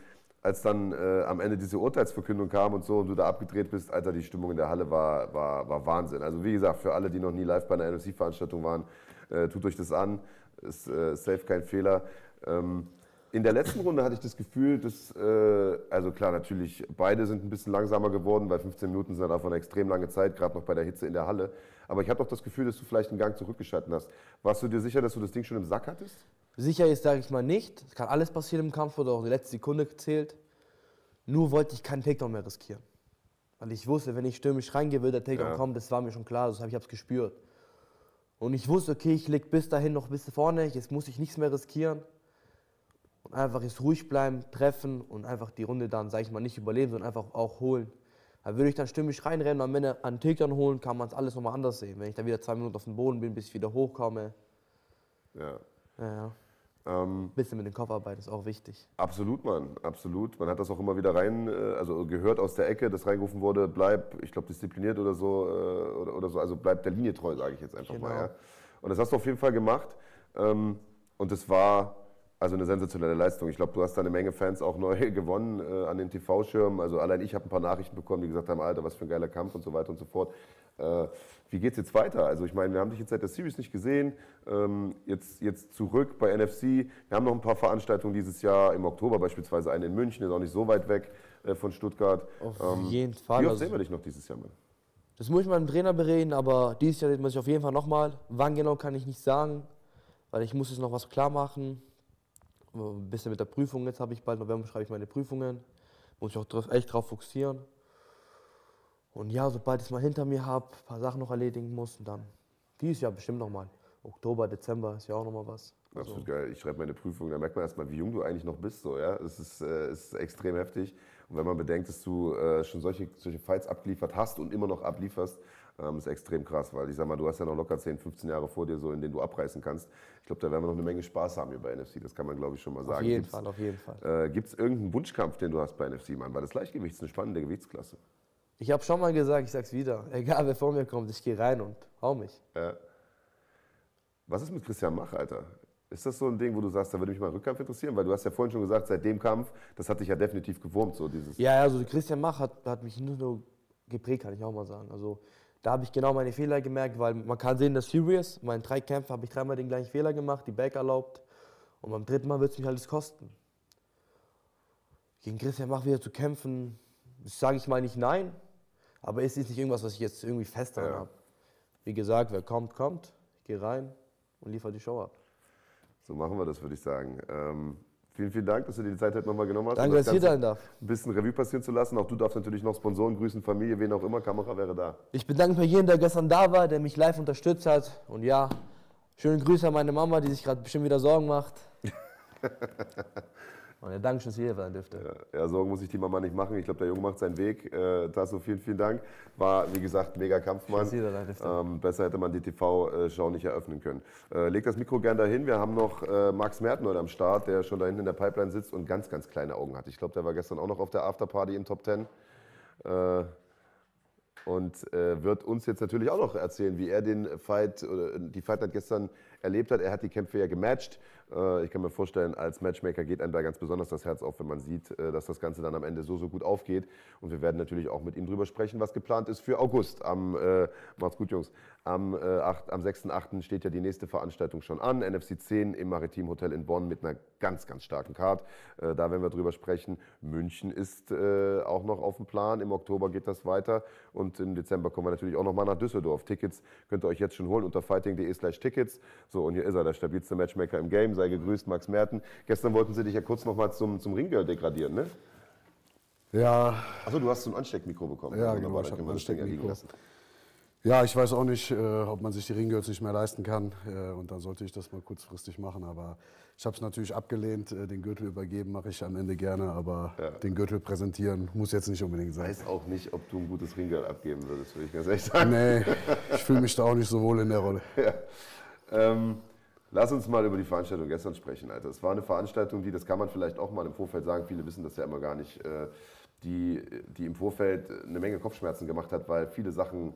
als dann äh, am Ende diese Urteilsverkündung kam und so und du da abgedreht bist, Alter, die Stimmung in der Halle war, war, war Wahnsinn. Also wie gesagt, für alle, die noch nie live bei einer NFC-Veranstaltung waren, äh, tut euch das an. Ist äh, safe kein Fehler. Ähm, in der letzten Runde hatte ich das Gefühl, dass, äh, also klar, natürlich, beide sind ein bisschen langsamer geworden, weil 15 Minuten sind halt einfach eine extrem lange Zeit, gerade noch bei der Hitze in der Halle. Aber ich habe doch das Gefühl, dass du vielleicht einen Gang zurückgeschalten hast. Warst du dir sicher, dass du das Ding schon im Sack hattest? Sicher ist, sage ich mal, nicht. Es kann alles passieren im Kampf, wurde auch die letzte Sekunde gezählt. Nur wollte ich keinen Takedown mehr riskieren. Weil ich wusste, wenn ich stürmisch reingehe, wird der Takedown Ja. kommen, das war mir schon klar, das habe ich hab's gespürt. Und ich wusste, okay, ich leg bis dahin noch bis vorne, jetzt muss ich nichts mehr riskieren. Und einfach jetzt ruhig bleiben, treffen und einfach die Runde dann, sage ich mal, nicht überleben, sondern einfach auch holen. Da würde ich dann stürmisch reinrennen und am Ende einen Takedown holen, kann man es alles nochmal anders sehen. Wenn ich dann wieder zwei Minuten auf dem Boden bin, bis ich wieder hochkomme. Ja. Ja. Ähm, Bisschen mit dem Kopf arbeiten ist auch wichtig. absolut, Mann, absolut. Man hat das auch immer wieder rein, äh, also gehört aus der Ecke, dass reingerufen wurde, bleib, ich glaube, diszipliniert oder so, äh, oder, oder so, also bleib der Linie treu, sage ich jetzt einfach mal. Genau. Ja. Und das hast du auf jeden Fall gemacht. Ähm, und es war also eine sensationelle Leistung. Ich glaube, du hast da eine Menge Fans auch neu gewonnen äh, an den TV-Schirmen. Also allein ich habe ein paar Nachrichten bekommen, die gesagt haben, Alter, was für ein geiler Kampf und so weiter und so fort. Äh, wie geht's jetzt weiter? Also ich meine, wir haben dich jetzt seit der Series nicht gesehen. Ähm, jetzt, jetzt zurück bei NFC. Wir haben noch ein paar Veranstaltungen dieses Jahr, im Oktober beispielsweise eine in München, ist auch nicht so weit weg äh, von Stuttgart. Auf Ähm, jeden Fall. Wie oft Also- sehen wir dich noch dieses Jahr, Mann? Das muss ich mit meinem Trainer bereden, aber dieses Jahr muss ich auf jeden Fall nochmal. Wann genau kann ich nicht sagen, weil ich muss jetzt noch was klar machen. Ein bisschen mit der Prüfung, jetzt habe ich bald November schreibe ich meine Prüfungen. Muss ich auch drauf, echt drauf fokussieren. Und ja, sobald ich es mal hinter mir habe, ein paar Sachen noch erledigen muss, und dann dieses Jahr bestimmt nochmal. Oktober, Dezember ist ja auch nochmal was. Also, Absolut geil. Ich schreibe meine Prüfung, da merkt man erstmal, wie jung du eigentlich noch bist. So, ja? Es ist, äh, es ist extrem heftig. Und wenn man bedenkt, dass du äh, schon solche, solche Fights abgeliefert hast und immer noch ablieferst, ähm, ist extrem krass. Weil ich sag mal, du hast ja noch locker 10, 15 Jahre vor dir, so, in denen du abreißen kannst. Ich glaube, da werden wir noch eine Menge Spaß haben hier bei NFC. Das kann man, glaube ich, schon mal sagen. auf jeden Gibt's- Fall, auf jeden Fall. Äh, Gibt es irgendeinen Wunschkampf, den du hast bei NFC, Mann? Weil das Gleichgewicht ist eine spannende Gewichtsklasse. Ich habe schon mal gesagt, ich sag's wieder, egal wer vor mir kommt, ich gehe rein und hau mich. Ja. Was ist mit Christian Mach, Alter? Ist das so ein Ding, wo du sagst, da würde mich mal ein Rückkampf interessieren? Weil du hast ja vorhin schon gesagt, seit dem Kampf, das hat dich ja definitiv gewurmt, so dieses. Ja, ja, also Christian Mach hat, hat mich nur so geprägt, kann ich auch mal sagen. Also da habe ich genau meine Fehler gemerkt, weil man kann sehen, dass Serious, in meinen drei Kämpfen habe ich dreimal den gleichen Fehler gemacht, die Back erlaubt. Und beim dritten Mal wird es mich alles kosten. Gegen Christian Mach wieder zu kämpfen, sage ich mal nicht nein, aber es ist nicht irgendwas, was ich jetzt irgendwie fest dran Ja. habe. Wie gesagt, wer kommt, kommt. Ich gehe rein und liefere die Show ab. So machen wir das, würde ich sagen. Ähm, vielen, vielen Dank, dass du dir die Zeit heute nochmal genommen hast. Danke, um das dass ich hier sein darf. Ein bisschen Revue passieren zu lassen. Auch du darfst natürlich noch Sponsoren grüßen, Familie, wen auch immer. Kamera wäre da. Ich bedanke mich bei jedem, der gestern da war, der mich live unterstützt hat. Und ja, schöne Grüße an meine Mama, die sich gerade bestimmt wieder Sorgen macht. Und ja, danke schön, dass ihr hier sein dürfte. Ja, Sorgen muss ich die Mama nicht machen. Ich glaube, der Junge macht seinen Weg. Äh, Tasso, vielen, vielen Dank. War, wie gesagt, mega Kampfmann. Ähm, besser hätte man die TV-Show nicht eröffnen können. Äh, leg das Mikro gern dahin. Wir haben noch äh, Max Merten heute am Start, der schon da hinten in der Pipeline sitzt und ganz, ganz kleine Augen hat. Ich glaube, der war gestern auch noch auf der Afterparty im Top 10. Äh, und äh, wird uns jetzt natürlich auch noch erzählen, wie er den Fight oder die Fight Night gestern erlebt hat. Er hat die Kämpfe ja gematcht. Äh, ich kann mir vorstellen, als Matchmaker geht einem da ganz besonders das Herz auf, wenn man sieht, äh, dass das Ganze dann am Ende so, so gut aufgeht. Und wir werden natürlich auch mit ihm drüber sprechen, was geplant ist für August. Am, äh, macht's gut, Jungs. Am, äh, 8, am 6.8. steht ja die nächste Veranstaltung schon an. NFC 10 im Maritim Hotel in Bonn mit einer ganz, ganz starken Card. Äh, da werden wir drüber sprechen. München ist äh, auch noch auf dem Plan. Im Oktober geht das weiter. Und im Dezember kommen wir natürlich auch noch mal nach Düsseldorf. Tickets könnt ihr euch jetzt schon holen unter fighting.de slash Tickets. So, und hier ist er, der stabilste Matchmaker im Game. Sei gegrüßt, Max Merten. Gestern wollten sie dich ja kurz noch mal zum, zum Ringgirl degradieren, ne? Ja, Achso, du hast so ein Ansteckmikro bekommen. Ja, Wunderbar, genau, ich hab können wir ein ja Ansteckmikro. ja, ich weiß auch nicht, äh, ob man sich die Ringgirls nicht mehr leisten kann. Äh, und dann sollte ich das mal kurzfristig machen. Aber ich habe es natürlich abgelehnt. Äh, den Gürtel übergeben mache ich am Ende gerne. Aber den Gürtel präsentieren muss jetzt nicht unbedingt Ich sein. weiß auch nicht, ob du ein gutes Ringgirl abgeben würdest, würde ich ganz ehrlich sagen. Nee, ich fühle mich da auch nicht so wohl in der Rolle. Ja. Ähm, lass uns mal über die Veranstaltung gestern sprechen, Alter. Es war eine Veranstaltung, die, das kann man vielleicht auch mal im Vorfeld sagen, viele wissen das ja immer gar nicht, äh, die, die im Vorfeld eine Menge Kopfschmerzen gemacht hat, weil viele Sachen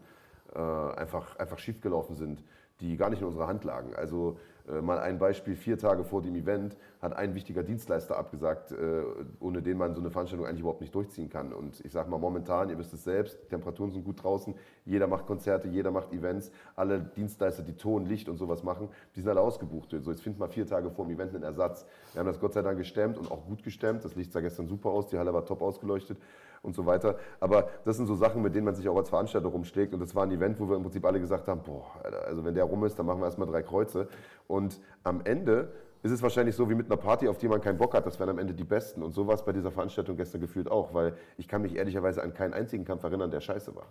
äh, einfach, einfach schiefgelaufen sind, die gar nicht in unserer Hand lagen. Also mal ein Beispiel, vier Tage vor dem Event hat ein wichtiger Dienstleister abgesagt, äh, ohne den man so eine Veranstaltung eigentlich überhaupt nicht durchziehen kann. Und ich sage mal momentan, ihr wisst es selbst, die Temperaturen sind gut draußen, jeder macht Konzerte, jeder macht Events, alle Dienstleister, die Ton, Licht und sowas machen, die sind alle ausgebucht. So, jetzt findet man vier Tage vor dem Event einen Ersatz. Wir haben das Gott sei Dank gestemmt und auch gut gestemmt. Das Licht sah gestern super aus, die Halle war top ausgeleuchtet und so weiter. Aber das sind so Sachen, mit denen man sich auch als Veranstalter rumschlägt. Und das war ein Event, wo wir im Prinzip alle gesagt haben, boah, Alter, also wenn der rum ist, dann machen wir erstmal drei Kreuze. Und am Ende ist es wahrscheinlich so wie mit einer Party, auf die man keinen Bock hat. Das wären am Ende die Besten. Und so war es bei dieser Veranstaltung gestern gefühlt auch, weil ich kann mich ehrlicherweise an keinen einzigen Kampf erinnern, der scheiße war.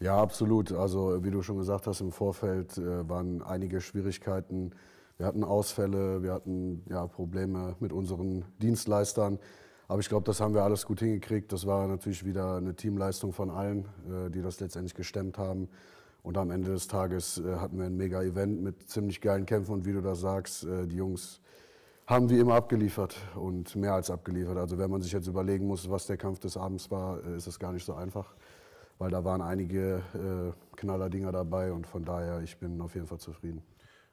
Ja, absolut. Also wie du schon gesagt hast, im Vorfeld äh, waren einige Schwierigkeiten. Wir hatten Ausfälle, wir hatten ja, Probleme mit unseren Dienstleistern. Aber ich glaube, das haben wir alles gut hingekriegt. Das war natürlich wieder eine Teamleistung von allen, äh, die das letztendlich gestemmt haben. Und am Ende des Tages äh, hatten wir ein mega Event mit ziemlich geilen Kämpfen. Und wie du das sagst, äh, die Jungs haben wie immer abgeliefert und mehr als abgeliefert. Also wenn man sich jetzt überlegen muss, was der Kampf des Abends war, ist es gar nicht so einfach, weil da waren einige äh, Knallerdinger dabei und von daher, ich bin auf jeden Fall zufrieden.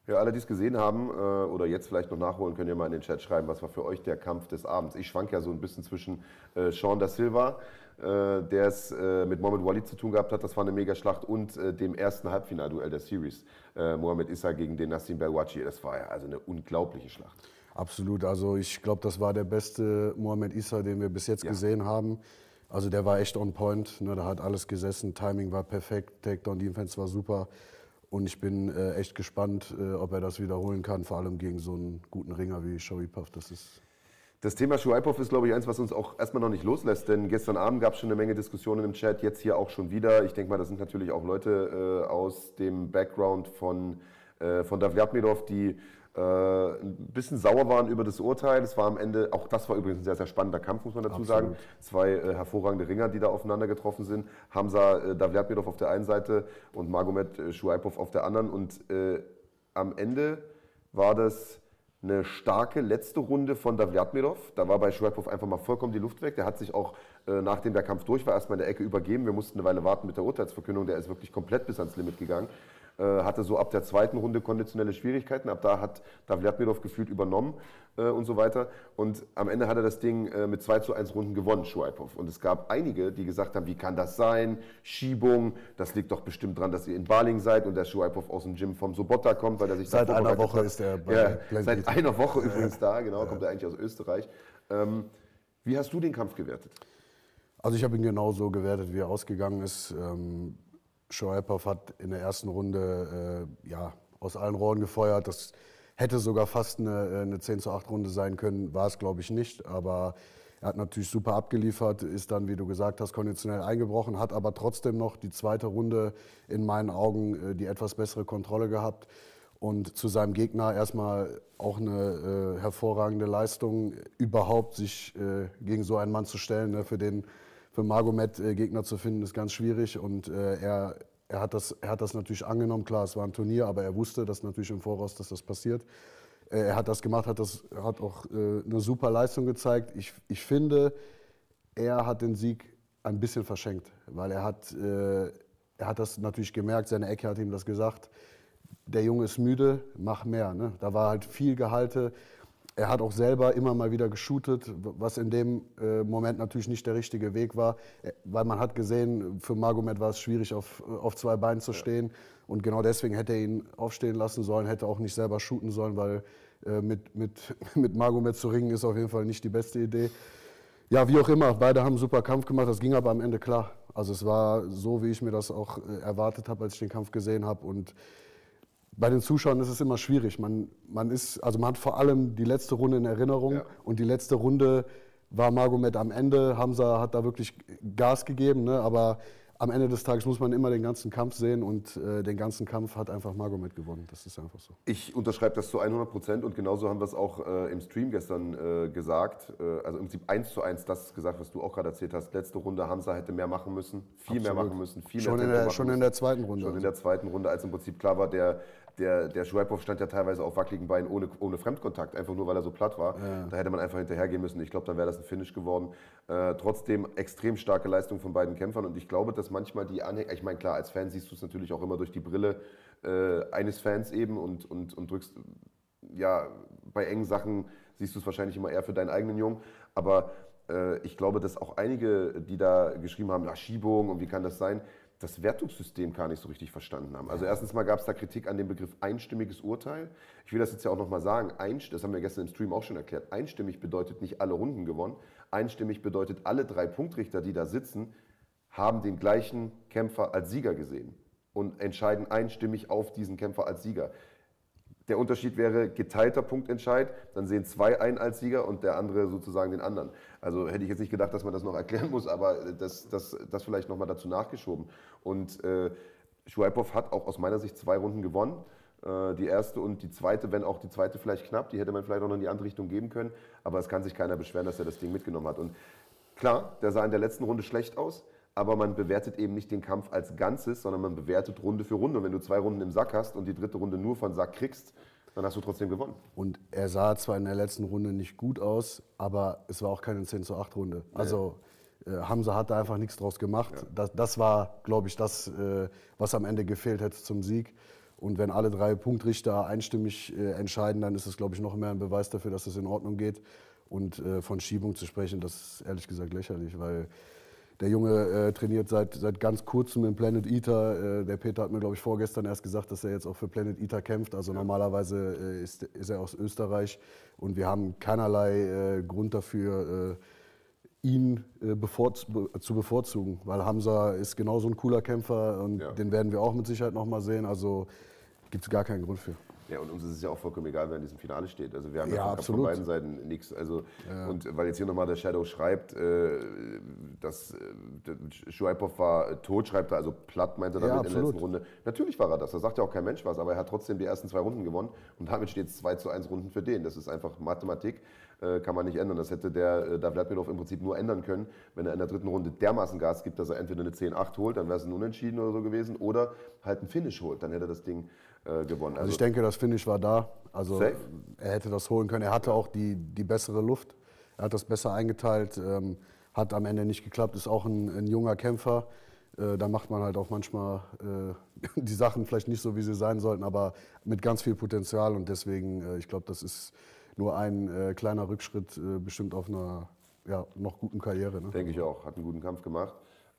Ja, alle, die es gesehen haben äh, oder jetzt vielleicht noch nachholen, könnt ihr mal in den Chat schreiben, was war für euch der Kampf des Abends. Ich schwank ja so ein bisschen zwischen äh, Sean da Silva, äh, der es äh, mit Mohamed Walid zu tun gehabt hat, das war eine Megaschlacht, und äh, dem ersten Halbfinalduell der Series, äh, Mohamed Issa gegen den Nassim Belwachi. Das war ja also eine unglaubliche Schlacht. Absolut, also ich glaube, das war der beste Mohamed Issa, den wir bis jetzt Ja. gesehen haben. Also der war echt on point, ne, da hat alles gesessen, Timing war perfekt, Takedown Defense war super. Und ich bin äh, echt gespannt, äh, ob er das wiederholen kann, vor allem gegen so einen guten Ringer wie Shoei Puff. Das ist Das Thema Schuipov ist, glaube ich, eins, was uns auch erstmal noch nicht loslässt, denn gestern Abend gab es schon eine Menge Diskussionen im Chat, jetzt hier auch schon wieder. Ich denke mal, das sind natürlich auch Leute äh, aus dem Background von, äh, von Davlyatmilov, die äh, ein bisschen sauer waren über das Urteil. Es war am Ende, auch das war übrigens ein sehr, sehr spannender Kampf, muss man dazu Absolut. sagen. Zwei äh, hervorragende Ringer, die da aufeinander getroffen sind. Hamza äh, Davlyatmilov auf der einen Seite und Magomed äh, Schuipov auf der anderen. Und äh, am Ende war das eine starke letzte Runde von Davlyatmilov. Da war bei Schuipov einfach mal vollkommen die Luft weg. Der hat sich auch, äh, nachdem der Kampf durch war, erstmal in der Ecke übergeben. Wir mussten eine Weile warten mit der Urteilsverkündung. Der ist wirklich komplett bis ans Limit gegangen. Äh, hatte so ab der zweiten Runde konditionelle Schwierigkeiten. Ab da hat Davlyatmilov gefühlt übernommen äh, und so weiter. Und am Ende hat er das Ding äh, mit 2 zu 1 Runden gewonnen, Schuipov. Und es gab einige, die gesagt haben, wie kann das sein? Schiebung, das liegt doch bestimmt dran, dass ihr in Baling seid und der Schuipov aus dem Gym vom Sobotta kommt, weil er sich da Seit einer Woche hat. ist er bei ja, Blend Seit einer Woche übrigens da, genau, kommt er eigentlich aus Österreich. Ähm, wie hast du den Kampf gewertet? Also ich habe ihn genauso gewertet, wie er ausgegangen ist. Ähm, Shoaipov hat in der ersten Runde äh, ja, aus allen Rohren gefeuert. Das hätte sogar fast eine, äh, eine 10 zu 8 Runde sein können, war es glaube ich nicht. Aber er hat natürlich super abgeliefert, ist dann, wie du gesagt hast, konditionell eingebrochen, hat aber trotzdem noch die zweite Runde in meinen Augen äh, die etwas bessere Kontrolle gehabt. Und zu seinem Gegner erstmal auch eine äh, hervorragende Leistung, überhaupt sich äh, gegen so einen Mann zu stellen. Ne? Für den für Magomed äh, Gegner zu finden, ist ganz schwierig. Und äh, er, er, hat das, er hat das natürlich angenommen. Klar, es war ein Turnier, aber er wusste das natürlich im Voraus, dass das passiert. Äh, er hat das gemacht, hat, das, hat auch äh, eine super Leistung gezeigt. Ich, ich finde, er hat den Sieg ein bisschen verschenkt, weil er hat, äh, er hat das natürlich gemerkt, seine Ecke hat ihm das gesagt. Der Junge ist müde, mach mehr. Ne? Da war halt viel Gehalte. Er hat auch selber immer mal wieder geshootet, was in dem äh, Moment natürlich nicht der richtige Weg war, äh, weil man hat gesehen, für Magomed war es schwierig, auf, auf zwei Beinen zu stehen. Und genau deswegen hätte er ihn aufstehen lassen sollen, hätte auch nicht selber shooten sollen, weil äh, mit, mit, mit Magomed zu ringen ist auf jeden Fall nicht die beste Idee. Ja, wie auch immer, beide haben einen super Kampf gemacht, das ging aber am Ende klar. Also es war so, wie ich mir das auch äh, erwartet habe, als ich den Kampf gesehen habe. Und bei den Zuschauern ist es immer schwierig. Man, man, ist, also man hat vor allem die letzte Runde in Erinnerung Ja. und die letzte Runde war Magomed am Ende. Hamza hat da wirklich Gas gegeben, ne? aber am Ende des Tages muss man immer den ganzen Kampf sehen und äh, den ganzen Kampf hat einfach Magomed gewonnen. Das ist einfach so. Ich unterschreibe das zu 100 Prozent und genauso haben wir es auch äh, im Stream gestern äh, gesagt. Äh, also im Prinzip eins zu eins das gesagt, was du auch gerade erzählt hast. Letzte Runde, Hamza hätte mehr machen müssen, viel mehr Absolut. machen müssen, viel Schon mehr in der- schon in müssen. der zweiten Runde Schon in also. der zweiten Runde, als im Prinzip klar war, der, der, der Schweiphoff stand ja teilweise auf wackeligen Beinen ohne, ohne Fremdkontakt, einfach nur weil er so platt war. Da hätte man einfach hinterhergehen müssen. Ich glaube, dann wäre das ein Finish geworden. Äh, trotzdem extrem starke Leistung von beiden Kämpfern und ich glaube, dass manchmal die Anhänger, ich meine, klar, als Fan siehst du es natürlich auch immer durch die Brille äh, eines Fans eben und, und, und drückst ja, bei engen Sachen siehst du es wahrscheinlich immer eher für deinen eigenen Jungen. Aber äh, ich glaube, dass auch einige, die da geschrieben haben, ja, Schiebung und wie kann das sein, das Wertungssystem gar nicht so richtig verstanden haben. Also erstens mal gab es da Kritik an dem Begriff einstimmiges Urteil. Ich will das jetzt ja auch nochmal sagen. Einst das haben wir gestern im Stream auch schon erklärt. Einstimmig bedeutet nicht alle Runden gewonnen. Einstimmig bedeutet, alle drei Punktrichter, die da sitzen, haben den gleichen Kämpfer als Sieger gesehen und entscheiden einstimmig auf diesen Kämpfer als Sieger. Der Unterschied wäre geteilter Punktentscheid, dann sehen zwei einen als Sieger und der andere sozusagen den anderen. Also hätte ich jetzt nicht gedacht, dass man das noch erklären muss, aber das, das, das vielleicht nochmal dazu nachgeschoben. Und äh, Schweiphoff hat auch aus meiner Sicht zwei Runden gewonnen. Äh, Die erste und die zweite, wenn auch die zweite vielleicht knapp, die hätte man vielleicht auch noch in die andere Richtung geben können. Aber es kann sich keiner beschweren, dass er das Ding mitgenommen hat. Und klar, der sah in der letzten Runde schlecht aus, aber man bewertet eben nicht den Kampf als Ganzes, sondern man bewertet Runde für Runde. Und wenn du zwei Runden im Sack hast und die dritte Runde nur von Sack kriegst, dann hast du trotzdem gewonnen. Und er sah zwar in der letzten Runde nicht gut aus, aber es war auch keine 10 zu 8 Runde. Also äh, Hamza hat da einfach nichts draus gemacht. Das, das war, glaube ich, das, äh, was am Ende gefehlt hätte zum Sieg. Und wenn alle drei Punktrichter einstimmig äh, entscheiden, dann ist es, glaube ich, noch mehr ein Beweis dafür, dass es in Ordnung geht. Und äh, von Schiebung zu sprechen, das ist ehrlich gesagt lächerlich, weil der Junge äh, trainiert seit, seit ganz kurzem im Planet Eater. Äh, der Peter hat mir, glaube ich, vorgestern erst gesagt, dass er jetzt auch für Planet Eater kämpft. Also normalerweise äh, ist, ist er aus Österreich und wir haben keinerlei äh, Grund dafür, äh, ihn äh, bevorz be zu bevorzugen, weil Hamza ist genauso ein cooler Kämpfer und Ja. den werden wir auch mit Sicherheit noch mal sehen. Also gibt es gar keinen Grund für. Ja, und uns ist es ja auch vollkommen egal, wer in diesem Finale steht. Also wir haben ja, Ja, von- von absolut. beiden Seiten nichts. Also, Und weil jetzt hier nochmal der Shadow schreibt, äh, dass äh, Schweiphoff war tot, schreibt er, also platt meinte er Ja, damit in der absolut. letzten Runde. Natürlich war er das, da sagt ja auch kein Mensch was, aber er hat trotzdem die ersten zwei Runden gewonnen und damit steht es 2 zu 1 Runden für den. Das ist einfach Mathematik, äh, kann man nicht ändern. Das hätte der äh, Davlatmilov im Prinzip nur ändern können, wenn er in der dritten Runde dermaßen Gas gibt, dass er entweder eine 10-8 holt, dann wäre es ein Unentschieden oder so gewesen, oder halt ein Finish holt, dann hätte er das Ding äh, gewonnen. Also ich denke, das Finish war da. Also Safe. er hätte das holen können. Er hatte auch die, die bessere Luft. Er hat das besser eingeteilt. Ähm, hat am Ende nicht geklappt. Ist auch ein, ein junger Kämpfer. Äh, da macht man halt auch manchmal äh, die Sachen vielleicht nicht so, wie sie sein sollten, aber mit ganz viel Potenzial. Und deswegen, äh, ich glaube, das ist nur ein kleiner Rückschritt bestimmt auf einer ja, noch guten Karriere. Ne? Denke ich auch. Hat einen guten Kampf gemacht.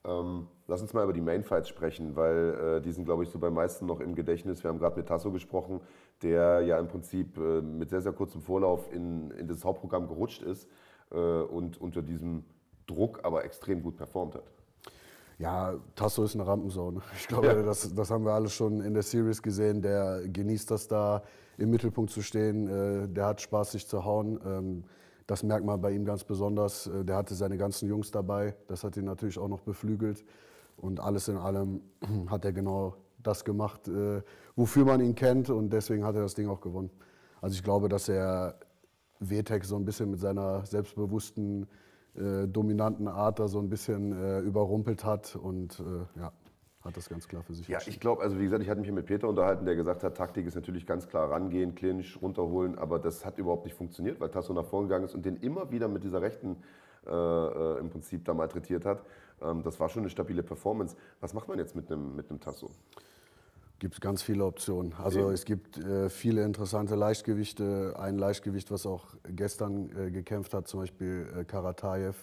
Ähm, lass uns mal über die Mainfights sprechen, weil äh, die sind, glaube ich, so bei meisten noch im Gedächtnis. Wir haben gerade mit Tasso gesprochen, der ja im Prinzip äh, mit sehr, sehr kurzem Vorlauf in, in das Hauptprogramm gerutscht ist äh, und unter diesem Druck aber extrem gut performt hat. Ja, Tasso ist eine Rampensau. Ne? Ich glaube, Ja. das, das haben wir alle schon in der Series gesehen. Der genießt das da, im Mittelpunkt zu stehen. Äh, der hat Spaß, sich zu hauen. Ähm, das merkt man bei ihm ganz besonders. Äh, der hatte seine ganzen Jungs dabei. Das hat ihn natürlich auch noch beflügelt. Und alles in allem hat er genau das gemacht, äh, wofür man ihn kennt. Und deswegen hat er das Ding auch gewonnen. Also ich glaube, dass er Vetek so ein bisschen mit seiner selbstbewussten, äh, dominanten Art da so ein bisschen überrumpelt hat und ja, hat das ganz klar für sich Ja, ich glaube, also wie gesagt, ich hatte mich hier mit Peter unterhalten, der gesagt hat, Taktik ist natürlich ganz klar rangehen, Clinch, runterholen, aber das hat überhaupt nicht funktioniert, weil Tasso nach vorne gegangen ist und den immer wieder mit dieser rechten äh, äh, im Prinzip da malträtiert hat. Ähm, das war schon eine stabile Performance. Was macht man jetzt mit einem, mit einem Tasso? Gibt es ganz viele Optionen. Also es gibt äh, viele interessante Leichtgewichte. Ein Leichtgewicht, was auch gestern äh, gekämpft hat, zum Beispiel äh, Karatajew.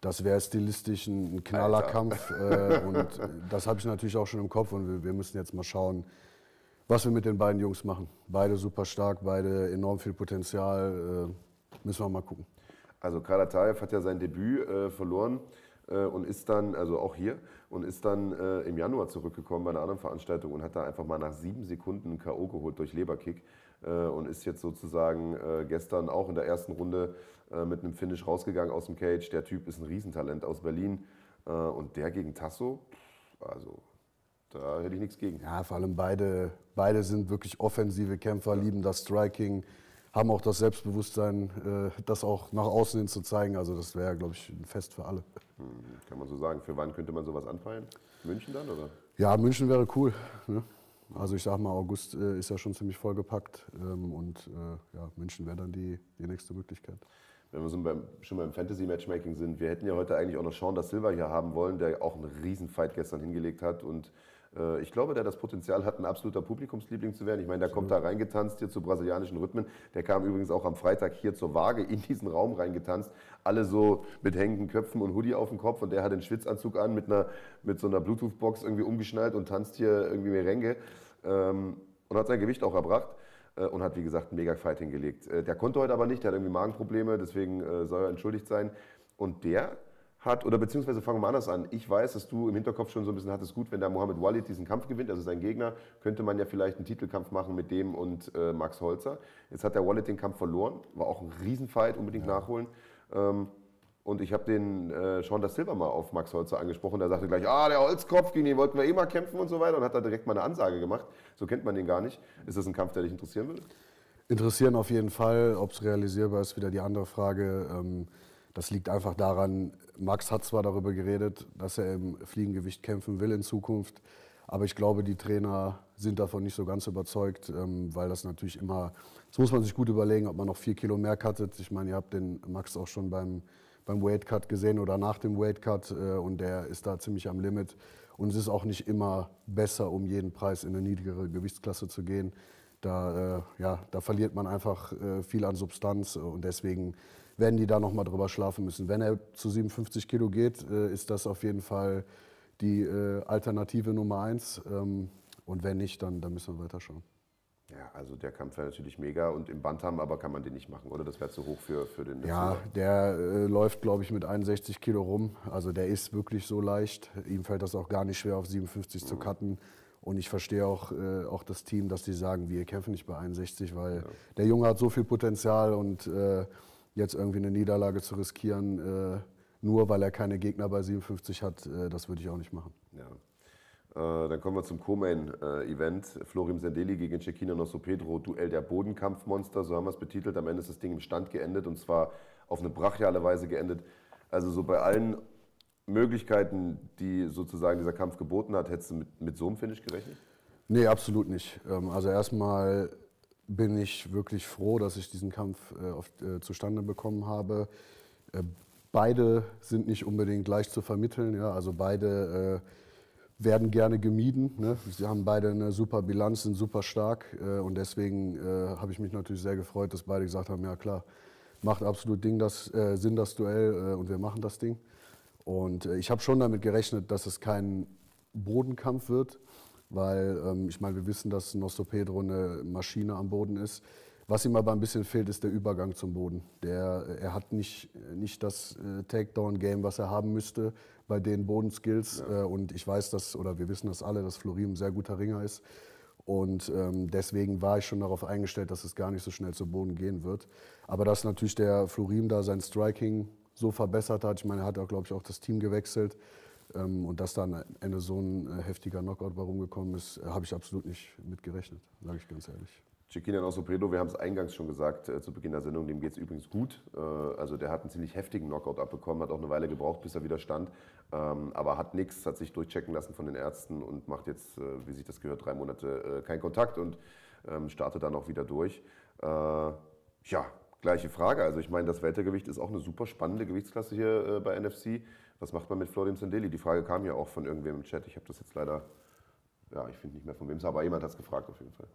Das wäre stilistisch ein, Knallerkampf. Äh, und das habe ich natürlich auch schon im Kopf. Und wir, wir müssen jetzt mal schauen, was wir mit den beiden Jungs machen. Beide super stark, beide enorm viel Potenzial. Äh, müssen wir mal gucken. Also Karatajew hat ja sein Debüt äh, verloren äh, und ist dann, also auch hier, und ist dann äh, im Januar zurückgekommen bei einer anderen Veranstaltung und hat da einfach mal nach sieben Sekunden ein K.O. geholt durch Leberkick äh, und ist jetzt sozusagen äh, gestern auch in der ersten Runde äh, mit einem Finish rausgegangen aus dem Cage. Der Typ ist ein Riesentalent aus Berlin äh, und der gegen Tasso, also da hätte ich nichts gegen. Ja, vor allem beide, beide sind wirklich offensive Kämpfer, lieben das Striking, haben auch das Selbstbewusstsein, äh, das auch nach außen hin zu zeigen. Also das wäre, glaube ich, ein Fest für alle. Hm, Kann man so sagen. Für wann könnte man sowas anfeiern? München dann, oder? Ja, München wäre cool. Ne? Also ich sag mal, August äh, ist ja schon ziemlich vollgepackt ähm, und äh, ja, München wäre dann die, die nächste Möglichkeit. Wenn wir so beim, schon beim Fantasy-Matchmaking sind, wir hätten ja heute eigentlich auch noch Sean da Silva hier haben wollen, der auch einen Riesenfight gestern hingelegt hat. Und äh, ich glaube, der das Potenzial hat, ein absoluter Publikumsliebling zu werden. Ich meine, der kommt da reingetanzt hier zu brasilianischen Rhythmen. Der kam übrigens auch am Freitag hier zur Waage in diesen Raum reingetanzt. Alle so mit hängenden Köpfen und Hoodie auf dem Kopf. Und der hat den Schwitzanzug an mit, einer, mit so einer Bluetooth-Box irgendwie umgeschnallt und tanzt hier irgendwie Merengue. Ähm, und hat sein Gewicht auch erbracht und hat, wie gesagt, einen Mega-Fight hingelegt. Äh, Der konnte heute aber nicht, der hat irgendwie Magenprobleme, deswegen äh, soll er entschuldigt sein. Und der hat, oder beziehungsweise fangen wir mal anders an. Ich weiß, dass du im Hinterkopf schon so ein bisschen hattest, gut, wenn der Mohamed Walid diesen Kampf gewinnt, also sein Gegner, könnte man ja vielleicht einen Titelkampf machen mit dem und äh, Max Holzer. Jetzt hat der Walid den Kampf verloren, war auch ein Riesenfight, unbedingt nachholen. Ähm, und ich habe den äh, Sean da Silva mal auf Max Holzer angesprochen. Der sagte gleich, ah, der Holzkopf, gegen den wollten wir eh mal kämpfen und so weiter. Und hat da direkt mal eine Ansage gemacht. So kennt man den gar nicht. Ist das ein Kampf, der dich interessieren würde? Interessieren auf jeden Fall, ob es realisierbar ist, wieder die andere Frage. Ähm, das liegt einfach daran, Max hat zwar darüber geredet, dass er im Fliegengewicht kämpfen will in Zukunft, aber ich glaube, die Trainer sind davon nicht so ganz überzeugt, ähm, weil das natürlich immer, das muss man sich gut überlegen, ob man noch vier Kilo mehr cuttet. Ich meine, ihr habt den Max auch schon beim, beim Weight Cut gesehen oder nach dem Weight Cut äh, und der ist da ziemlich am Limit. Und es ist auch nicht immer besser, um jeden Preis in eine niedrigere Gewichtsklasse zu gehen. Da, äh, ja, da verliert man einfach äh, viel an Substanz äh, und deswegen werden die da nochmal drüber schlafen müssen. Wenn er zu 57 Kilo geht, äh, ist das auf jeden Fall die äh, Alternative Nummer eins. Ähm, und wenn nicht, dann, dann müssen wir weiterschauen. Ja, also der Kampf wäre natürlich mega und im Bantam aber kann man den nicht machen, oder? Das wäre zu hoch für, für den Ja, Silva. der äh, läuft, glaube ich, mit 61 Kilo rum. Also der ist wirklich so leicht. Ihm fällt das auch gar nicht schwer, auf 57 zu cutten. Und ich verstehe auch, äh, auch das Team, dass die sagen, wir kämpfen nicht bei 61, weil der Junge hat so viel Potenzial und äh, jetzt irgendwie eine Niederlage zu riskieren, äh, nur weil er keine Gegner bei 57 hat, äh, das würde ich auch nicht machen. Ja. Äh, dann kommen wir zum Co-Main-Event. Florim Sendeli gegen Cecchino Nosso Pedro, Duell der Bodenkampfmonster, so haben wir es betitelt. Am Ende ist das Ding im Stand geendet und zwar auf eine brachiale Weise geendet. Also so bei allen Möglichkeiten, die sozusagen dieser Kampf geboten hat, hättest du mit, mit so einem Finish gerechnet? Nee, absolut nicht. Ähm, Also erstmal bin ich wirklich froh, dass ich diesen Kampf äh, äh, zustande bekommen habe. Beide sind nicht unbedingt leicht zu vermitteln. Ja? Also beide werden gerne gemieden. Ne? Sie haben beide eine super Bilanz, sind super stark. Äh, und deswegen äh, habe ich mich natürlich sehr gefreut, dass beide gesagt haben, ja klar, macht absolut Ding das, äh, Sinn das Duell äh, und wir machen das Ding. Und äh, ich habe schon damit gerechnet, dass es kein Bodenkampf wird, weil ähm, ich meine, wir wissen, dass Nostro Pedro eine Maschine am Boden ist. Was ihm aber ein bisschen fehlt, ist der Übergang zum Boden. Der, er hat nicht, nicht das äh, Takedown-Game, was er haben müsste bei den Bodenskills. Äh, und ich weiß, dass, oder wir wissen das alle, dass Florim ein sehr guter Ringer ist. Und ähm, deswegen war ich schon darauf eingestellt, dass es gar nicht so schnell zu Boden gehen wird. Aber dass natürlich der Florim da sein Striking so verbessert hat, ich meine, er hat auch, glaube ich, auch das Team gewechselt. Ähm, und dass dann am Ende so ein äh, heftiger Knockout bei rumgekommen ist, äh, habe ich absolut nicht mit gerechnet, sage ich ganz ehrlich. Chiquina Nosso Pedro, wir haben es eingangs schon gesagt, äh, zu Beginn der Sendung, dem geht es übrigens gut. Äh, also der hat einen ziemlich heftigen Knockout abbekommen, hat auch eine Weile gebraucht, bis er wieder stand. Ähm, aber hat nichts, hat sich durchchecken lassen von den Ärzten und macht jetzt, äh, wie sich das gehört, drei Monate äh, keinen Kontakt und ähm, startet dann auch wieder durch. Äh, ja, gleiche Frage. Also ich meine, das Weltergewicht ist auch eine super spannende Gewichtsklasse hier äh, bei NFC. Was macht man mit Florim Sendeli? Die Frage kam ja auch von irgendwem im Chat. Ich habe das jetzt leider, ja, ich finde nicht mehr von wem es aber jemand hat es gefragt auf jeden Fall.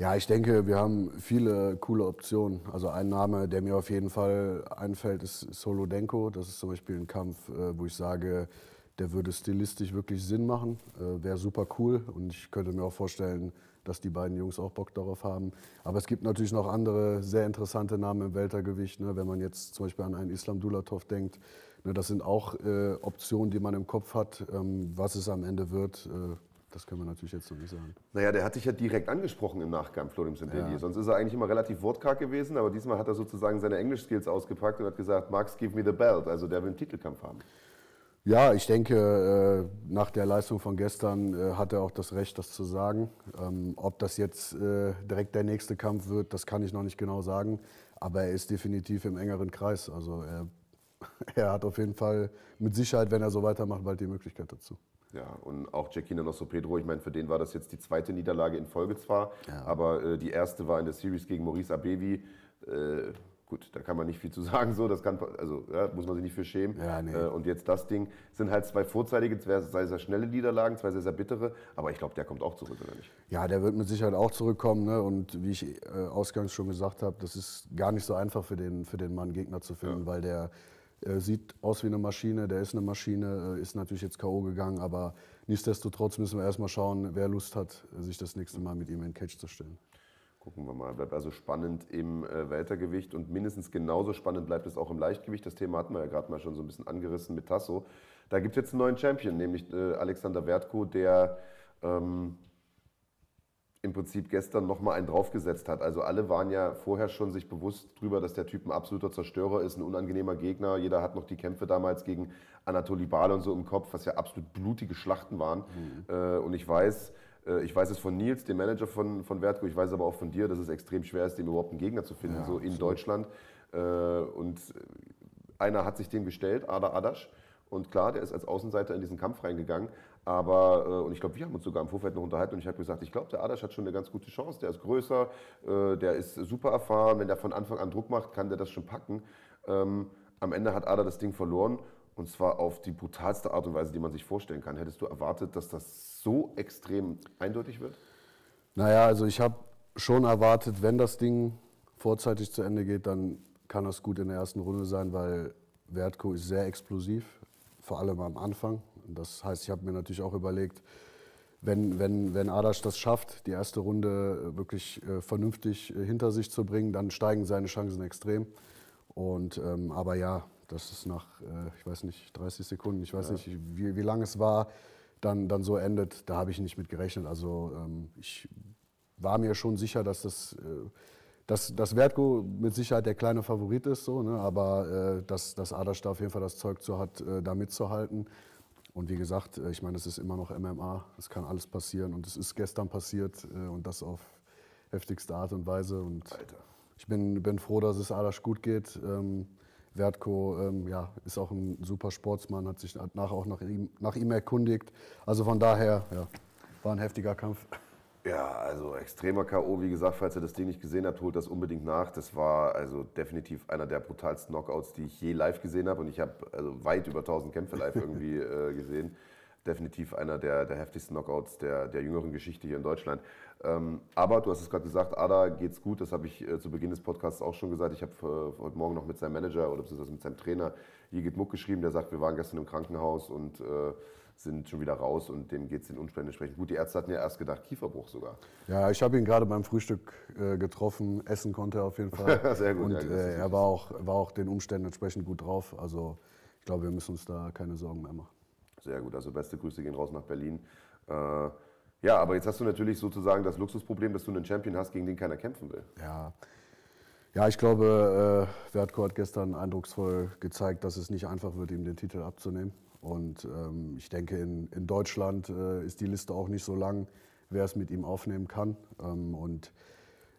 Ja, ich denke, wir haben viele coole Optionen. Also ein Name, der mir auf jeden Fall einfällt, ist Solodenko. Das ist zum Beispiel ein Kampf, äh, wo ich sage, der würde stilistisch wirklich Sinn machen. Äh, Wäre super cool und ich könnte mir auch vorstellen, dass die beiden Jungs auch Bock darauf haben. Aber es gibt natürlich noch andere sehr interessante Namen im Weltergewicht. Ne? Wenn man jetzt zum Beispiel an einen Islam Dulatov denkt, ne? das sind auch äh, Optionen, die man im Kopf hat. Ähm, was es am Ende wird, das können wir natürlich jetzt noch nicht sagen. Naja, der hat dich ja direkt angesprochen im Nachgang, Florim Sendeli. Ja. Sonst ist er eigentlich immer relativ wortkarg gewesen, aber diesmal hat er sozusagen seine Englisch-Skills ausgepackt und hat gesagt, Max, give me the belt. Also der will einen Titelkampf haben. Ja, ich denke, äh, nach der Leistung von gestern äh, hat er auch das Recht, das zu sagen. Ähm, ob das jetzt äh, direkt der nächste Kampf wird, das kann ich noch nicht genau sagen. Aber er ist definitiv im engeren Kreis. Also er, er hat auf jeden Fall mit Sicherheit, wenn er so weitermacht, bald die Möglichkeit dazu. Ja, und auch Jacquino Nosso Pedro, ich meine, für den war das jetzt die zweite Niederlage in Folge zwar, aber äh, die erste war in der Series gegen Maurice Abevi. Äh, gut, da kann man nicht viel zu sagen, so, das kann, also ja, muss man sich nicht für schämen. Ja, nee. äh, und jetzt das Ding, sind halt zwei vorzeitige, zwei sehr, sehr schnelle Niederlagen, zwei sehr, sehr bittere, aber ich glaube, der kommt auch zurück, oder nicht? Ja, der wird mit Sicherheit auch zurückkommen. Ne? Und wie ich äh, ausgangs schon gesagt habe, das ist gar nicht so einfach für den, für den Mann, Gegner zu finden, weil der sieht aus wie eine Maschine, der ist eine Maschine, äh, ist natürlich jetzt K.O. gegangen, aber nichtsdestotrotz müssen wir erstmal schauen, wer Lust hat, sich das nächste Mal mit ihm in Cage zu stellen. Gucken wir mal. Bleibt also spannend im äh, Weltergewicht und mindestens genauso spannend bleibt es auch im Leichtgewicht. Das Thema hatten wir ja gerade mal schon so ein bisschen angerissen mit Tasso. Da gibt es jetzt einen neuen Champion, nämlich äh, Alexander Wertko, der ähm, im Prinzip gestern nochmal einen draufgesetzt hat. Also alle waren ja vorher schon sich bewusst drüber, dass der Typ ein absoluter Zerstörer ist, ein unangenehmer Gegner. Jeder hat noch die Kämpfe damals gegen Anatoly Bal und so im Kopf, was ja absolut blutige Schlachten waren. Äh, und ich weiß, äh, ich weiß es von Nils, dem Manager von, von Wertko, ich weiß aber auch von dir, dass es extrem schwer ist, dem überhaupt einen Gegner zu finden, so in Deutschland. Äh, und einer hat sich dem gestellt, Ada Adasch. Und klar, der ist als Außenseiter in diesen Kampf reingegangen. Aber, äh, und ich glaube, wir haben uns sogar im Vorfeld noch unterhalten und ich habe gesagt, ich glaube, der Adasch hat schon eine ganz gute Chance. Der ist größer, äh, der ist super erfahren. Wenn der von Anfang an Druck macht, kann der das schon packen. Ähm, am Ende hat Ada das Ding verloren und zwar auf die brutalste Art und Weise, die man sich vorstellen kann. Hättest du erwartet, dass das so extrem eindeutig wird? Naja, also ich habe schon erwartet, wenn das Ding vorzeitig zu Ende geht, dann kann das gut in der ersten Runde sein, weil Wertko ist sehr explosiv, vor allem am Anfang. Das heißt, ich habe mir natürlich auch überlegt, wenn, wenn, wenn Adasch das schafft, die erste Runde äh, wirklich äh, vernünftig äh, hinter sich zu bringen, dann steigen seine Chancen extrem. Und, ähm, aber ja, das ist nach, äh, ich weiß nicht, 30 Sekunden, ich weiß nicht, wie, wie lange es war, dann, dann so endet, da habe ich nicht mit gerechnet. Also ähm, ich war mir schon sicher, dass das, dass, dass Wertko mit Sicherheit der kleine Favorit ist, so, ne? aber äh, dass, dass Adasch da auf jeden Fall das Zeug zu hat, äh, da mitzuhalten. Und wie gesagt, äh, ich meine, es ist immer noch MMA, es kann alles passieren und es ist gestern passiert äh, und das auf heftigste Art und Weise. Und ich bin, bin froh, dass es Adasch gut geht. Ähm, Wertko ähm, ja, ist auch ein super Sportsmann, hat sich nachher auch nach ihm, nach ihm erkundigt. Also von daher, ja, war ein heftiger Kampf. Ja, also extremer K.O. Wie gesagt, falls ihr das Ding nicht gesehen habt, holt das unbedingt nach. Das war also definitiv einer der brutalsten Knockouts, die ich je live gesehen habe. Und ich habe also weit über 1000 Kämpfe live irgendwie äh, gesehen. Definitiv einer der, der heftigsten Knockouts der, der jüngeren Geschichte hier in Deutschland. Ähm, aber du hast es gerade gesagt, Ada geht's gut. Das habe ich äh, zu Beginn des Podcasts auch schon gesagt. Ich habe äh, heute Morgen noch mit seinem Manager oder beziehungsweise mit seinem Trainer Jigit Muck geschrieben. Der sagt, wir waren gestern im Krankenhaus und äh, sind schon wieder raus und dem geht es den Umständen entsprechend gut. Die Ärzte hatten ja erst gedacht, Kieferbruch sogar. Ja, ich habe ihn gerade beim Frühstück äh, getroffen. Essen konnte er auf jeden Fall. Sehr gut, Und ja, äh, er war auch, war auch den Umständen entsprechend gut drauf. Also ich glaube, wir müssen uns da keine Sorgen mehr machen. Sehr gut, also beste Grüße gehen raus nach Berlin. Äh, ja, aber jetzt hast du natürlich sozusagen das Luxusproblem, dass du einen Champion hast, gegen den keiner kämpfen will. Ja, ja ich glaube, äh, Wertko hat gestern eindrucksvoll gezeigt, dass es nicht einfach wird, ihm den Titel abzunehmen. Und ähm, ich denke, in, in Deutschland äh, ist die Liste auch nicht so lang, wer es mit ihm aufnehmen kann. Ähm, und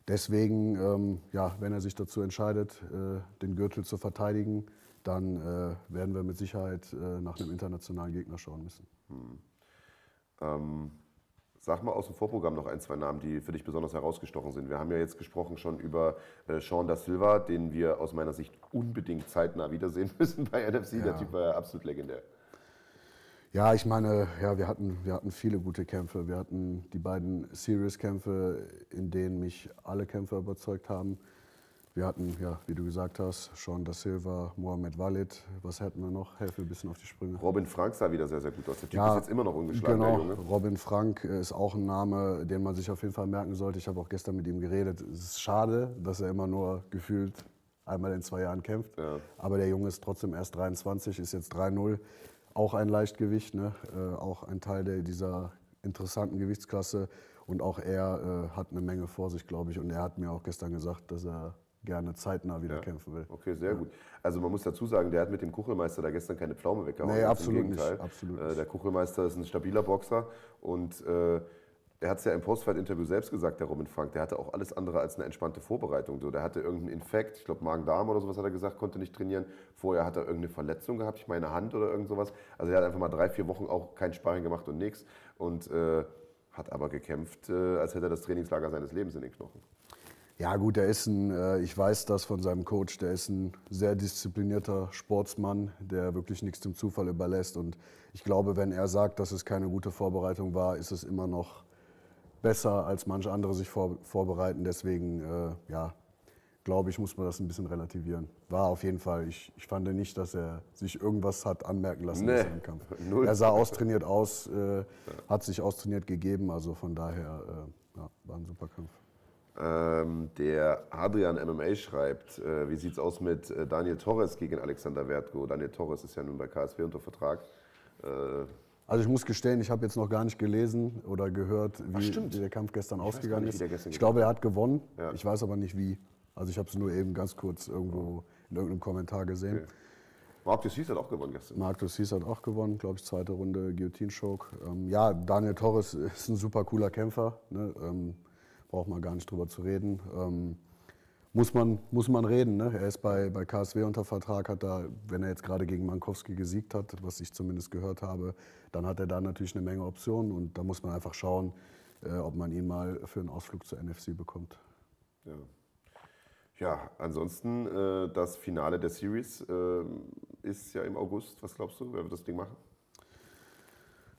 deswegen, ähm, ja, wenn er sich dazu entscheidet, äh, den Gürtel zu verteidigen, dann äh, werden wir mit Sicherheit äh, nach einem internationalen Gegner schauen müssen. Ähm, Sag mal aus dem Vorprogramm noch ein, zwei Namen, die für dich besonders herausgestochen sind. Wir haben ja jetzt gesprochen schon über äh, Sean da Silva, den wir aus meiner Sicht unbedingt zeitnah wiedersehen müssen bei NFC. Der Typ war ja absolut legendär. Ja, ich meine, ja, wir hatten, wir hatten viele gute Kämpfe. Wir hatten die beiden Series-Kämpfe, in denen mich alle Kämpfer überzeugt haben. Wir hatten, ja, wie du gesagt hast, Sean da Silva, Mohamed Walid. Was hätten wir noch? Helfe ein bisschen auf die Sprünge. Robin Frank sah wieder sehr, sehr gut aus. Der Typ Ja, ist jetzt immer noch ungeschlagen, der Genau, Junge. Robin Frank äh, ist auch ein Name, den man sich auf jeden Fall merken sollte. Ich habe auch gestern mit ihm geredet. Es ist schade, dass er immer nur gefühlt einmal in zwei Jahren kämpft. Ja. Aber der Junge ist trotzdem erst 23, ist jetzt 3-0. Auch ein Leichtgewicht, ne? äh, auch ein Teil der, dieser interessanten Gewichtsklasse. Und auch er äh, hat eine Menge vor sich, glaube ich. Und er hat mir auch gestern gesagt, dass er gerne zeitnah wieder kämpfen will. Okay, sehr gut. Also man muss dazu sagen, der hat mit dem Kuchelmeister da gestern keine Pflaume weggehauen. Nee, absolut im nicht, Gegenteil. absolut Äh, nicht. Der Kuchelmeister ist ein stabiler Boxer und äh, er hat es ja im Postfight-Interview selbst gesagt, der Robin Frank, der hatte auch alles andere als eine entspannte Vorbereitung. So, der hatte irgendeinen Infekt, ich glaube Magen-Darm oder sowas hat er gesagt, konnte nicht trainieren. Vorher hat er irgendeine Verletzung gehabt, ich meine Hand oder irgend sowas. Also er hat einfach mal drei, vier Wochen auch kein Sparring gemacht und nichts. Und äh, hat aber gekämpft, äh, als hätte er das Trainingslager seines Lebens in den Knochen. Ja gut, der ist ein, äh, ich weiß das von seinem Coach, der ist ein sehr disziplinierter Sportsmann, der wirklich nichts dem Zufall überlässt. Und ich glaube, wenn er sagt, dass es keine gute Vorbereitung war, ist es immer noch besser, als manche andere sich vor, vorbereiten. Deswegen, äh, ja, glaube ich, muss man das ein bisschen relativieren. War auf jeden Fall, ich, ich fand nicht, dass er sich irgendwas hat anmerken lassen Nee, in seinem Kampf. null. Er sah austrainiert aus, äh, hat sich austrainiert gegeben, also von daher, äh, ja, war ein super Kampf. Ähm, der Adrian MMA schreibt, äh, wie sieht es aus mit äh, Daniel Torres gegen Alexander Wertko? Daniel Torres ist ja nun bei KSW unter Vertrag. Also ich muss gestehen, ich habe jetzt noch gar nicht gelesen oder gehört, wie, stimmt. wie der Kampf gestern weiß ausgegangen nicht, ist. Ich glaube, er hat gewonnen. Ja. Ich weiß aber nicht wie. Also ich habe es nur eben ganz kurz irgendwo in irgendeinem Kommentar gesehen. Okay. Mark Dussis hat auch gewonnen gestern. Marc Dussis hat auch gewonnen, glaube ich, zweite Runde Guillotine-Choke. Ähm, ja, Daniel Torres ist ein super cooler Kämpfer. Ne? Ähm, braucht man gar nicht drüber zu reden. Ähm, muss, man, muss man reden. Ne? Er ist bei, bei KSW unter Vertrag, hat da, wenn er jetzt gerade gegen Mankowski gesiegt hat, was ich zumindest gehört habe, dann hat er da natürlich eine Menge Optionen und da muss man einfach schauen, äh, ob man ihn mal für einen Ausflug zur NFC bekommt. Ja. ja, ansonsten äh, das Finale der Series äh, ist ja im August. Was glaubst du, wer wird das Ding machen?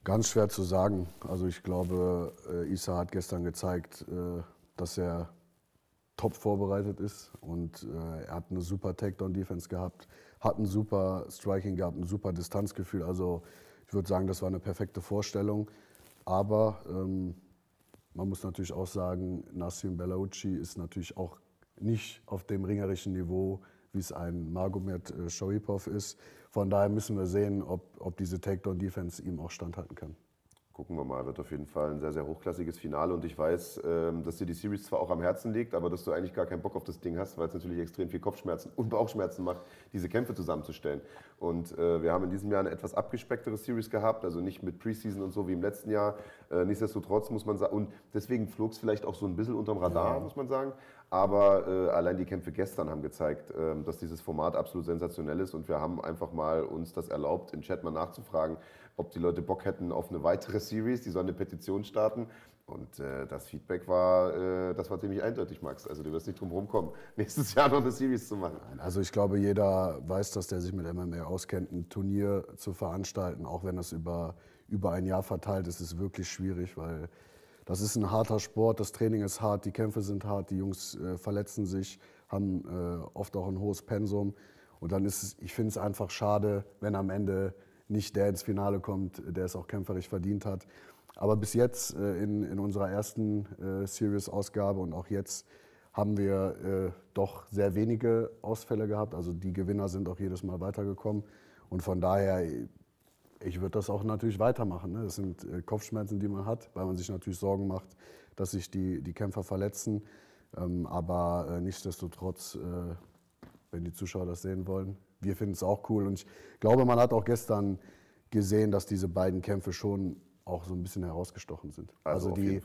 Ganz schwer zu sagen. Also ich glaube, äh, Isa hat gestern gezeigt, äh, dass er top vorbereitet ist und äh, er hat eine super Takedown-Defense gehabt, hat ein super Striking gehabt, ein super Distanzgefühl. Also ich würde sagen, das war eine perfekte Vorstellung. Aber ähm, man muss natürlich auch sagen, Nassim Belauci ist natürlich auch nicht auf dem ringerischen Niveau, wie es ein Magomed äh, Sharipov ist. Von daher müssen wir sehen, ob, ob diese Takedown-Defense ihm auch standhalten kann. Gucken wir mal, wird auf jeden Fall ein sehr, sehr hochklassiges Finale. Und ich weiß, ähm, dass dir die Series zwar auch am Herzen liegt, aber dass du eigentlich gar keinen Bock auf das Ding hast, weil es natürlich extrem viel Kopfschmerzen und Bauchschmerzen macht, diese Kämpfe zusammenzustellen. Und äh, wir haben in diesem Jahr eine etwas abgespecktere Series gehabt, also nicht mit Preseason und so wie im letzten Jahr. Äh, nichtsdestotrotz muss man sagen, und deswegen flog es vielleicht auch so ein bisschen unterm Radar, muss man sagen. Aber äh, allein die Kämpfe gestern haben gezeigt, ähm, dass dieses Format absolut sensationell ist. Und wir haben einfach mal uns das erlaubt, im Chat mal nachzufragen, ob die Leute Bock hätten auf eine weitere Series. Die sollen eine Petition starten. Und äh, das Feedback war, äh, das war ziemlich eindeutig, Max. Also du wirst nicht drum rumkommen, nächstes Jahr noch eine Series zu machen. Also ich glaube, jeder weiß, dass der sich mit MMA auskennt, ein Turnier zu veranstalten, auch wenn das über, über ein Jahr verteilt ist, ist wirklich schwierig, weil das ist ein harter Sport, das Training ist hart, die Kämpfe sind hart, die Jungs äh, verletzen sich, haben äh, oft auch ein hohes Pensum. Und dann ist es, ich finde es einfach schade, wenn am Ende nicht der ins Finale kommt, der es auch kämpferisch verdient hat. Aber bis jetzt äh, in, in unserer ersten äh, Series-Ausgabe und auch jetzt haben wir äh, doch sehr wenige Ausfälle gehabt. Also die Gewinner sind auch jedes Mal weitergekommen. Und von daher, ich würde das auch natürlich weitermachen. Ne? Das sind äh, Kopfschmerzen, die man hat, weil man sich natürlich Sorgen macht, dass sich die, die Kämpfer verletzen. Ähm, aber äh, nichtsdestotrotz, äh, wenn die Zuschauer das sehen wollen, wir finden es auch cool. Und ich glaube, man hat auch gestern gesehen, dass diese beiden Kämpfe schon auch so ein bisschen herausgestochen sind. Also auf die,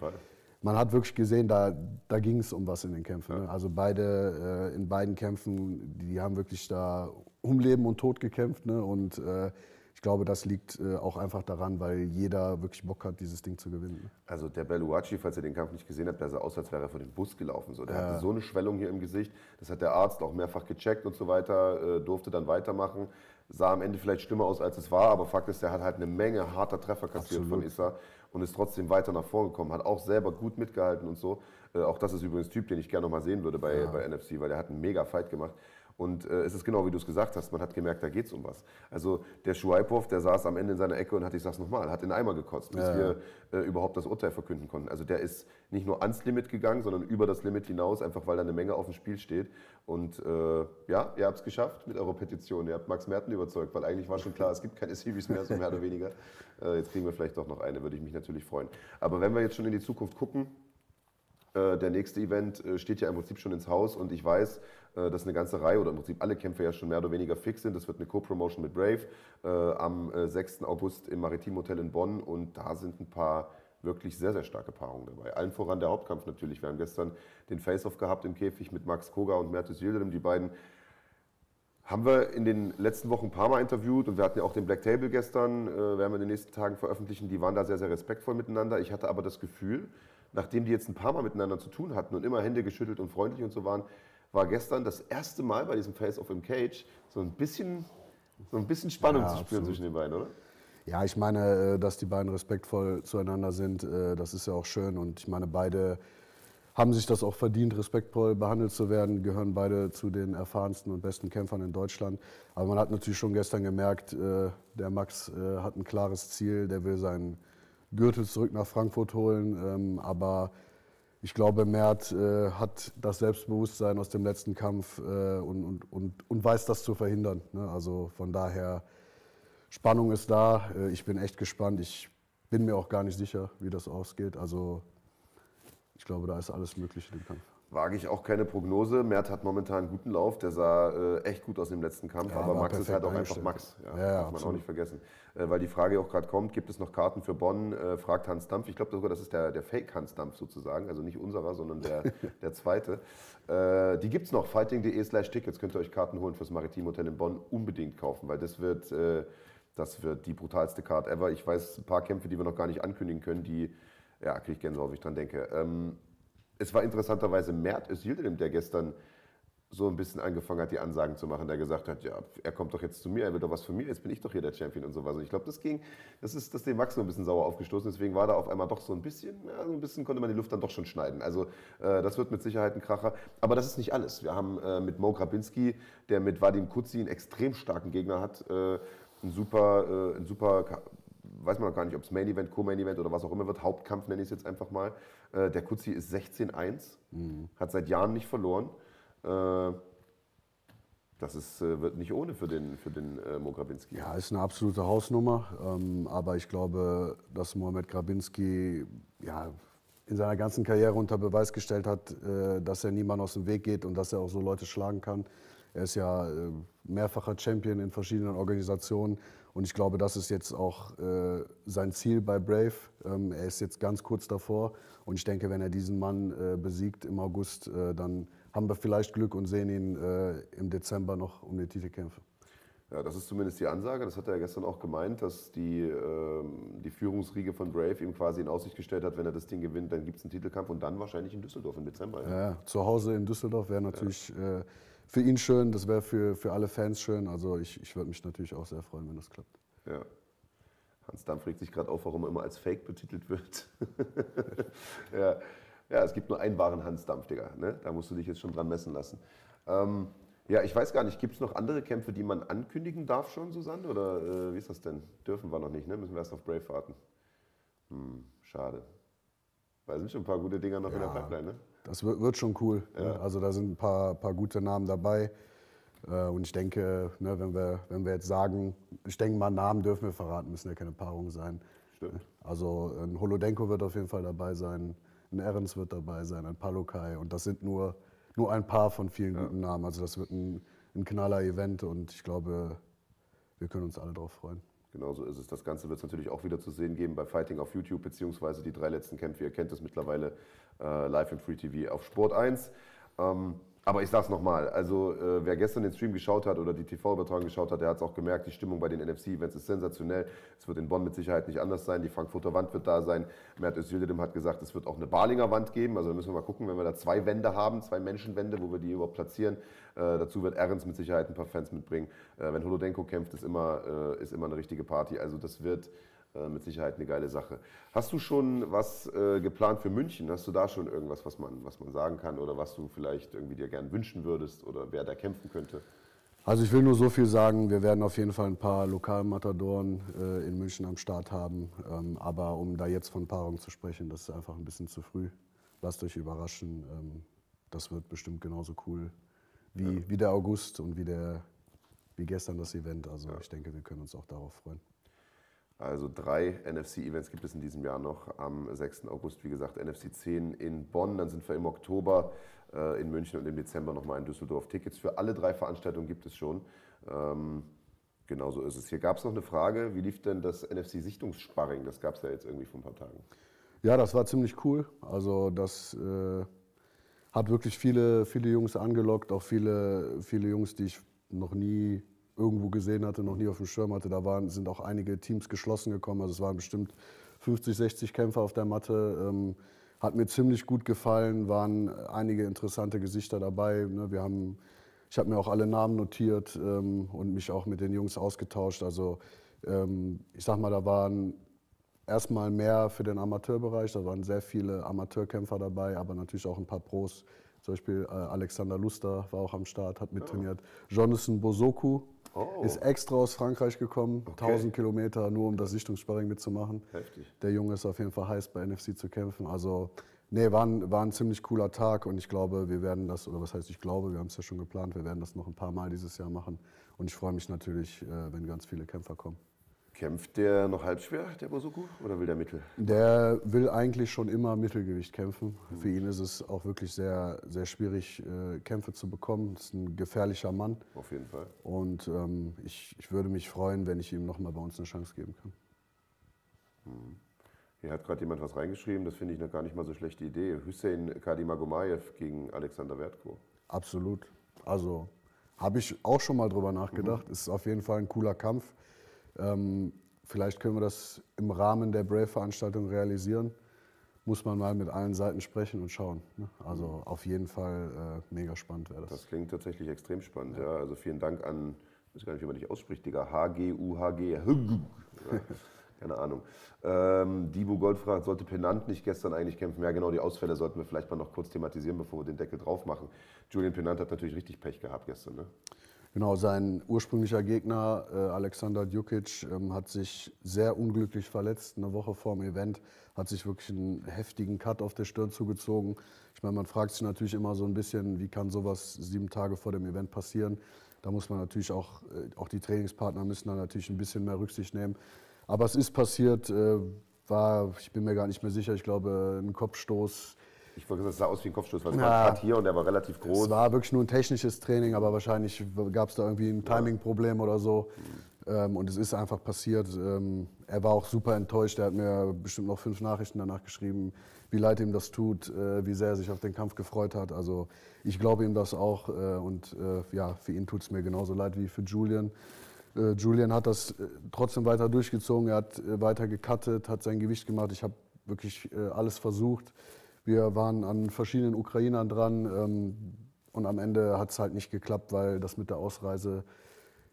man hat wirklich gesehen, da, da ging es um was in den Kämpfen. Ne? Also beide, äh, in beiden Kämpfen, die haben wirklich da um Leben und Tod gekämpft. Ne? Und äh, ich glaube, das liegt äh, auch einfach daran, weil jeder wirklich Bock hat, dieses Ding zu gewinnen. Also der Belluacci, falls ihr den Kampf nicht gesehen habt, der sah aus, als wäre er vor dem Bus gelaufen. So. Der hatte so eine Schwellung hier im Gesicht. Das hat der Arzt auch mehrfach gecheckt und so weiter, äh, durfte dann weitermachen. Sah am Ende vielleicht schlimmer aus, als es war, aber Fakt ist, der hat halt eine Menge harter Treffer kassiert Absolut. von Issa und ist trotzdem weiter nach vorne gekommen, hat auch selber gut mitgehalten und so. Äh, auch das ist übrigens ein Typ, den ich gerne noch mal sehen würde bei, bei NFC, weil der hat einen mega Fight gemacht. Und äh, es ist genau wie du es gesagt hast, man hat gemerkt, da geht es um was. Also der Schuaipov, der saß am Ende in seiner Ecke und hat, ich sag's nochmal, hat in den Eimer gekotzt, bis wir äh, überhaupt das Urteil verkünden konnten. Also der ist nicht nur ans Limit gegangen, sondern über das Limit hinaus, einfach weil da eine Menge auf dem Spiel steht. Und äh, ja, ihr habt es geschafft mit eurer Petition. Ihr habt Max Merten überzeugt, weil eigentlich war schon klar, es gibt keine Series mehr, so mehr oder weniger. Äh, jetzt kriegen wir vielleicht doch noch eine, würde ich mich natürlich freuen. Aber wenn wir jetzt schon in die Zukunft gucken, äh, der nächste Event äh, steht ja im Prinzip schon ins Haus und ich weiß, dass eine ganze Reihe oder im Prinzip alle Kämpfe ja schon mehr oder weniger fix sind. Das wird eine Co-Promotion mit Brave äh, am äh, 6. August im Maritim Hotel in Bonn und da sind ein paar wirklich sehr, sehr starke Paarungen dabei. Allen voran der Hauptkampf natürlich. Wir haben gestern den Face-Off gehabt im Käfig mit Max Koga und Mertes Yildirim. Die beiden haben wir in den letzten Wochen ein paar Mal interviewt und wir hatten ja auch den Black Table gestern, äh, werden wir in den nächsten Tagen veröffentlichen. Die waren da sehr, sehr respektvoll miteinander. Ich hatte aber das Gefühl, nachdem die jetzt ein paar Mal miteinander zu tun hatten und immer Hände geschüttelt und freundlich und so waren, war gestern das erste Mal bei diesem Face-Off im Cage so ein bisschen, so ein bisschen Spannung Ja, zu spüren absolut. zwischen den beiden, oder? Ja, ich meine, äh, dass die beiden respektvoll zueinander sind, äh, das ist ja auch schön. Und ich meine, beide haben sich das auch verdient, respektvoll behandelt zu werden, gehören beide zu den erfahrensten und besten Kämpfern in Deutschland. Aber man hat natürlich schon gestern gemerkt, äh, der Max hat ein klares Ziel, der will seinen Gürtel zurück nach Frankfurt holen. Ähm, aber ich glaube, Mert äh, hat das Selbstbewusstsein aus dem letzten Kampf äh, und, und, und, und weiß das zu verhindern. Ne? Also von daher, Spannung ist da. Äh, Ich bin echt gespannt. Ich bin mir auch gar nicht sicher, wie das ausgeht. Also ich glaube, da ist alles möglich in dem Kampf. Wage ich auch keine Prognose. Mert hat momentan einen guten Lauf, der sah äh, echt gut aus im letzten Kampf, Ja, aber Max ist halt auch einfach. Max. Ja, Ja, darf man auch nicht vergessen. Äh, weil die Frage auch gerade kommt, gibt es noch Karten für Bonn? Äh, fragt Hans Dampf. Ich glaube sogar, das ist der, der Fake Hans Dampf sozusagen, also nicht unserer, sondern der, der zweite. Äh, die gibt es noch, fighting.de slash Tickets, könnt ihr euch Karten holen fürs Maritim Hotel in Bonn, unbedingt kaufen, weil das wird, äh, das wird die brutalste Card ever. Ich weiß ein paar Kämpfe, die wir noch gar nicht ankündigen können, die, ja, kriege ich Gänsehaut, wenn ich dran denke. Ähm, es war interessanterweise Mert Özildirim, der gestern so ein bisschen angefangen hat, die Ansagen zu machen, der gesagt hat, ja, er kommt doch jetzt zu mir, er will doch was von mir, jetzt bin ich doch hier der Champion und sowas. Und ich glaube, das ging, das ist das dem Max so ein bisschen sauer aufgestoßen, deswegen war da auf einmal doch so ein bisschen, ja, so ein bisschen konnte man die Luft dann doch schon schneiden. Also äh, das wird mit Sicherheit ein Kracher. Aber das ist nicht alles. Wir haben äh, mit Mo Grabinski, der mit Vadim Kutzi einen extrem starken Gegner hat, äh, ein super, äh, ein super weiß man noch gar nicht, ob es Main Event, Co-Main Event oder was auch immer wird. Hauptkampf nenne ich es jetzt einfach mal. Äh, der Kutzi ist 16-1, hat seit Jahren nicht verloren. Äh, das ist, äh, wird nicht ohne für den, für den äh, Mo Grabinski. Ja, ist eine absolute Hausnummer. Ähm, aber ich glaube, dass Mohamed Grabinski ja, in seiner ganzen Karriere unter Beweis gestellt hat, äh, dass er niemand aus dem Weg geht und dass er auch so Leute schlagen kann. Er ist ja äh, mehrfacher Champion in verschiedenen Organisationen. Und ich glaube, das ist jetzt auch äh, sein Ziel bei Brave. Ähm, er ist jetzt ganz kurz davor. Und ich denke, wenn er diesen Mann äh, besiegt im August, äh, dann haben wir vielleicht Glück und sehen ihn äh, im Dezember noch um den Titel kämpfen. Ja, das ist zumindest die Ansage. Das hat er ja gestern auch gemeint, dass die, ähm, die Führungsriege von Brave ihm quasi in Aussicht gestellt hat, wenn er das Ding gewinnt, dann gibt es einen Titelkampf und dann wahrscheinlich in Düsseldorf im Dezember. Ja. Ja, zu Hause in Düsseldorf wäre natürlich äh, für ihn schön, das wäre für, für alle Fans schön. Also ich, ich würde mich natürlich auch sehr freuen, wenn das klappt. Ja. Hans Dampf regt sich gerade auf, warum er immer als Fake betitelt wird. ja. ja, es gibt nur einen wahren Hans Dampf, Digga. Ne? Da musst du dich jetzt schon dran messen lassen. Ähm, ja, ich weiß gar nicht, gibt es noch andere Kämpfe, die man ankündigen darf schon, Susanne? Oder äh, wie ist das denn? Dürfen wir noch nicht, ne? Müssen wir erst auf Brave warten. Hm, schade. Weil es sind schon ein paar gute Dinger noch in der Ja. Pipeline, ne? Das wird, wird schon cool. Ne? Also da sind ein paar, paar gute Namen dabei. Äh, und ich denke, ne, wenn, wir, wenn wir jetzt sagen, ich denke mal, Namen dürfen wir verraten, müssen ja keine Paarungen sein. Stimmt. Also ein Holodenko wird auf jeden Fall dabei sein, ein Ehrens wird dabei sein, ein Palokai. Und das sind nur, nur ein paar von vielen guten Namen. Also das wird ein, ein knaller Event und ich glaube, wir können uns alle darauf freuen. Genauso ist es. Das Ganze wird es natürlich auch wieder zu sehen geben bei Fighting auf YouTube, beziehungsweise die drei letzten Kämpfe. Ihr kennt es mittlerweile äh, live im Free TV auf Sport 1. Ähm, Aber ich sag's nochmal, also äh, wer gestern den Stream geschaut hat oder die TV-Übertragung geschaut hat, der hat es auch gemerkt, die Stimmung bei den NFC-Events ist sensationell. Es wird in Bonn mit Sicherheit nicht anders sein. Die Frankfurter Wand wird da sein. Mert Özildirim hat gesagt, es wird auch eine Balinger Wand geben. Also da müssen wir mal gucken, wenn wir da zwei Wände haben, zwei Menschenwände, wo wir die überhaupt platzieren. Äh, dazu wird Ehrens mit Sicherheit ein paar Fans mitbringen. Äh, wenn Holodenko kämpft, ist immer, äh, ist immer eine richtige Party. Also das wird mit Sicherheit eine geile Sache. Hast du schon was äh, geplant für München? Hast du da schon irgendwas, was man, was man sagen kann oder was du vielleicht irgendwie dir gern wünschen würdest oder wer da kämpfen könnte? Also ich will nur so viel sagen, wir werden auf jeden Fall ein paar Lokalmatadoren äh, in München am Start haben. Ähm, aber um da jetzt von Paarung zu sprechen, das ist einfach ein bisschen zu früh. Lasst euch überraschen. Ähm, das wird bestimmt genauso cool wie, wie der August und wie, der, wie gestern das Event. Also ich denke, wir können uns auch darauf freuen. Also drei NFC-Events gibt es in diesem Jahr noch. Am 6. August, wie gesagt, NFC 10 in Bonn. Dann sind wir im Oktober äh, in München und im Dezember nochmal in Düsseldorf. Tickets für alle drei Veranstaltungen gibt es schon. Ähm, genau so ist es. Hier gab es noch eine Frage. Wie lief denn das NFC-Sichtungssparring? Das gab es ja jetzt irgendwie vor ein paar Tagen. Ja, das war ziemlich cool. Also das äh, hat wirklich viele, viele Jungs angelockt, auch viele, viele Jungs, die ich noch nie irgendwo gesehen hatte, noch nie auf dem Schirm hatte. Da waren, sind auch einige Teams geschlossen gekommen. Also es waren bestimmt 50, 60 Kämpfer auf der Matte. Ähm, hat mir ziemlich gut gefallen, waren einige interessante Gesichter dabei. Ne? Wir haben, ich habe mir auch alle Namen notiert ähm, und mich auch mit den Jungs ausgetauscht. Also ähm, ich sag mal, da waren erstmal mehr für den Amateurbereich. Da waren sehr viele Amateurkämpfer dabei, aber natürlich auch ein paar Pros. Zum Beispiel äh, Alexander Luster war auch am Start, hat mittrainiert. Jonathan Bosoku Oh. ist extra aus Frankreich gekommen, 1000 Kilometer, nur um das Sichtungssparring mitzumachen. Heftig. Der Junge ist auf jeden Fall heiß, bei NFC zu kämpfen. Also, nee, war ein, war ein ziemlich cooler Tag und ich glaube, wir werden das, oder was heißt ich glaube, wir haben es ja schon geplant, wir werden das noch ein paar Mal dieses Jahr machen. Und ich freue mich natürlich, äh, wenn ganz viele Kämpfer kommen. Kämpft der noch halbschwer, der Bosuku, oder will der Mittel? Der will eigentlich schon immer Mittelgewicht kämpfen. Für ihn ist es auch wirklich sehr, sehr schwierig, äh, Kämpfe zu bekommen. Das ist ein gefährlicher Mann. Auf jeden Fall. Und ähm, ich, ich würde mich freuen, wenn ich ihm nochmal bei uns eine Chance geben kann. Hier hat gerade jemand was reingeschrieben, das finde ich eine gar nicht mal so schlechte Idee. Hussein Kadimagomayev gegen Alexander Wertko. Absolut. Also habe ich auch schon mal drüber nachgedacht. Ist auf jeden Fall ein cooler Kampf. Ähm, vielleicht können wir das im Rahmen der Brave-Veranstaltung realisieren. Muss man mal mit allen Seiten sprechen und schauen. Ne? Also auf jeden Fall äh, mega spannend wäre das. Das klingt tatsächlich extrem spannend. Ja. Also vielen Dank an, ich weiß gar nicht, wie man dich ausspricht, Digga. HGUHG. Ja, keine Ahnung. Ähm, Dibu Gold fragt, sollte Penant nicht gestern eigentlich kämpfen? Ja, genau, die Ausfälle sollten wir vielleicht mal noch kurz thematisieren, bevor wir den Deckel drauf machen. Julian Penant hat natürlich richtig Pech gehabt gestern. Ne? Genau, sein ursprünglicher Gegner äh, Alexander Djukic ähm, hat sich sehr unglücklich verletzt. Eine Woche vor dem Event hat sich wirklich einen heftigen Cut auf der Stirn zugezogen. Ich meine, man fragt sich natürlich immer so ein bisschen, wie kann sowas sieben Tage vor dem Event passieren? Da muss man natürlich auch, äh, auch die Trainingspartner müssen da natürlich ein bisschen mehr Rücksicht nehmen. Aber es ist passiert, äh, war, ich bin mir gar nicht mehr sicher, ich glaube, ein Kopfstoß. Ich wollte gesagt, es sah aus wie ein Kopfstoß, weil es Ja. war gerade hier und der war relativ groß. Es war wirklich nur ein technisches Training, aber wahrscheinlich gab es da irgendwie ein Timing-Problem oder so. Ähm, und es ist einfach passiert. Ähm, er war auch super enttäuscht. Er hat mir bestimmt noch fünf Nachrichten danach geschrieben, wie leid ihm das tut, äh, wie sehr er sich auf den Kampf gefreut hat. Also ich glaube ihm das auch. Äh, und äh, ja, für ihn tut es mir genauso leid wie für Julian. Julian hat das trotzdem weiter durchgezogen. Er hat weiter gecuttet, hat sein Gewicht gemacht. Ich habe wirklich alles versucht. Wir waren an verschiedenen Ukrainern dran ähm, und am Ende hat es halt nicht geklappt, weil das mit der Ausreise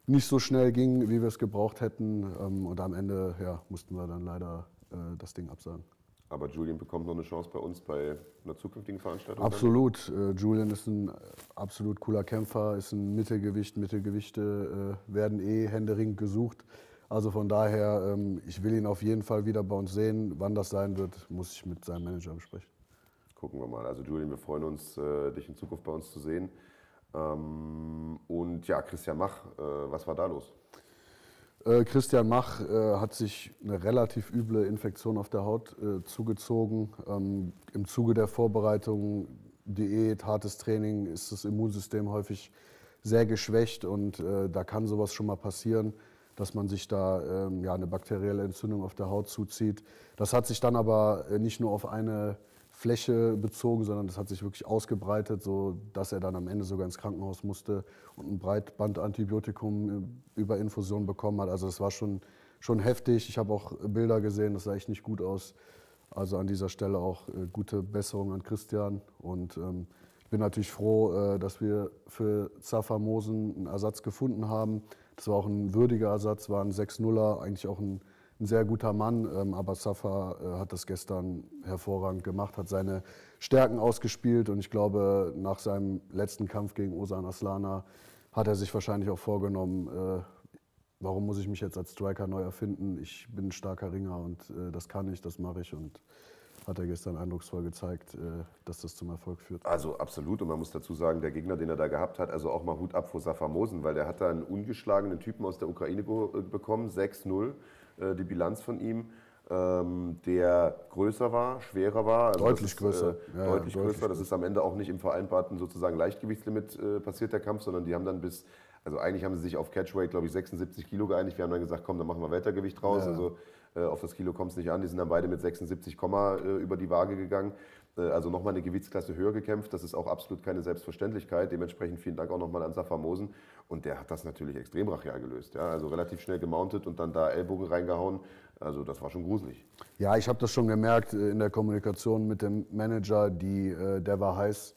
nicht so schnell ging, wie wir es gebraucht hätten. Ähm, und am Ende ja, mussten wir dann leider äh, das Ding absagen. Aber Julian bekommt noch eine Chance bei uns bei einer zukünftigen Veranstaltung. Absolut. Äh, Julian ist ein äh, absolut cooler Kämpfer, ist ein Mittelgewicht. Mittelgewichte äh, werden eh händeringend gesucht. Also von daher, ähm, ich will ihn auf jeden Fall wieder bei uns sehen. Wann das sein wird, muss ich mit seinem Manager besprechen. Gucken wir mal. Also Julian, wir freuen uns, äh, dich in Zukunft bei uns zu sehen. Ähm, und ja, Christian Mach, äh, was war da los? Äh, Christian Mach äh, hat sich eine relativ üble Infektion auf der Haut äh, zugezogen. Ähm, Im Zuge der Vorbereitung, Diät, hartes Training ist das Immunsystem häufig sehr geschwächt und äh, da kann sowas schon mal passieren, dass man sich da ähm, ja, eine bakterielle Entzündung auf der Haut zuzieht. Das hat sich dann aber nicht nur auf eine Fläche bezogen, sondern das hat sich wirklich ausgebreitet, so dass er dann am Ende sogar ins Krankenhaus musste und ein Breitbandantibiotikum über Infusion bekommen hat. Also es war schon, schon heftig. Ich habe auch Bilder gesehen, das sah echt nicht gut aus. Also an dieser Stelle auch äh, gute Besserung an Christian und ähm, bin natürlich froh, äh, dass wir für Zafa Mosen einen Ersatz gefunden haben. Das war auch ein würdiger Ersatz, war ein 6-0er, eigentlich auch ein, ein, sehr guter Mann. Ähm, aber Zafa äh, hat das gestern hervorragend gemacht, hat seine Stärken ausgespielt und ich glaube, nach seinem letzten Kampf gegen Osan Aslana hat er sich wahrscheinlich auch vorgenommen, äh, warum muss ich mich jetzt als Striker neu erfinden? Ich bin ein starker Ringer und äh, das kann ich, das mache ich und hat er gestern eindrucksvoll gezeigt, dass das zum Erfolg führt. Also absolut und man muss dazu sagen, der Gegner, den er da gehabt hat, also auch mal Hut ab vor Safamosen, weil der hat da einen ungeschlagenen Typen aus der Ukraine bekommen, 6-0, äh, die Bilanz von ihm. Ähm, der größer war, schwerer war. Also deutlich ist, größer. Äh, ja, deutlich, deutlich größer. Das ist am Ende auch nicht im vereinbarten sozusagen Leichtgewichtslimit äh, passiert, der Kampf, sondern die haben dann bis also eigentlich haben sie sich auf Catchweight, glaube ich, 76 Kilo geeinigt. Wir haben dann gesagt, komm, dann machen wir Weltergewicht raus. Ja. Also äh, auf das Kilo kommt es nicht an. Die sind dann beide mit 76, äh, über die Waage gegangen. Äh, also nochmal eine Gewichtsklasse höher gekämpft. Das ist auch absolut keine Selbstverständlichkeit. Dementsprechend vielen Dank auch nochmal an Safa Mosen. Und der hat das natürlich extrem brachial gelöst. Ja? Also relativ schnell gemountet und dann da Ellbogen reingehauen. Also das war schon gruselig. Ja, ich habe das schon gemerkt äh, in der Kommunikation mit dem Manager. Die, äh, der war heiß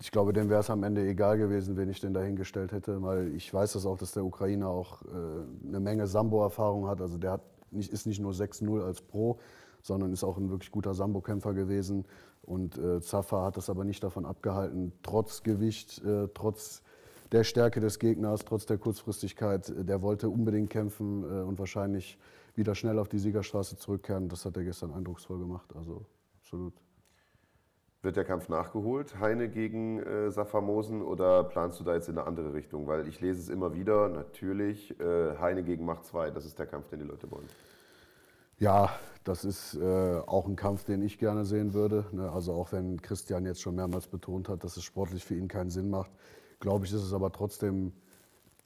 ich glaube, dem wäre es am Ende egal gewesen, wen ich denn dahingestellt hätte, weil ich weiß das auch, dass der Ukrainer auch äh, eine Menge Sambo-Erfahrung hat. Also der hat nicht, ist nicht nur 6-0 als Pro, sondern ist auch ein wirklich guter Sambo-Kämpfer gewesen. Und äh, Zafa hat das aber nicht davon abgehalten, trotz Gewicht, äh, trotz der Stärke des Gegners, trotz der Kurzfristigkeit, äh, der wollte unbedingt kämpfen äh, und wahrscheinlich wieder schnell auf die Siegerstraße zurückkehren. Das hat er gestern eindrucksvoll gemacht. Also absolut. Wird der Kampf nachgeholt, Heine gegen äh, Safamosen, oder planst du da jetzt in eine andere Richtung? Weil ich lese es immer wieder, natürlich, äh, Heine gegen Macht 2, das ist der Kampf, den die Leute wollen. Ja, das ist äh, auch ein Kampf, den ich gerne sehen würde. Ne? Also auch wenn Christian jetzt schon mehrmals betont hat, dass es sportlich für ihn keinen Sinn macht, glaube ich, ist es aber trotzdem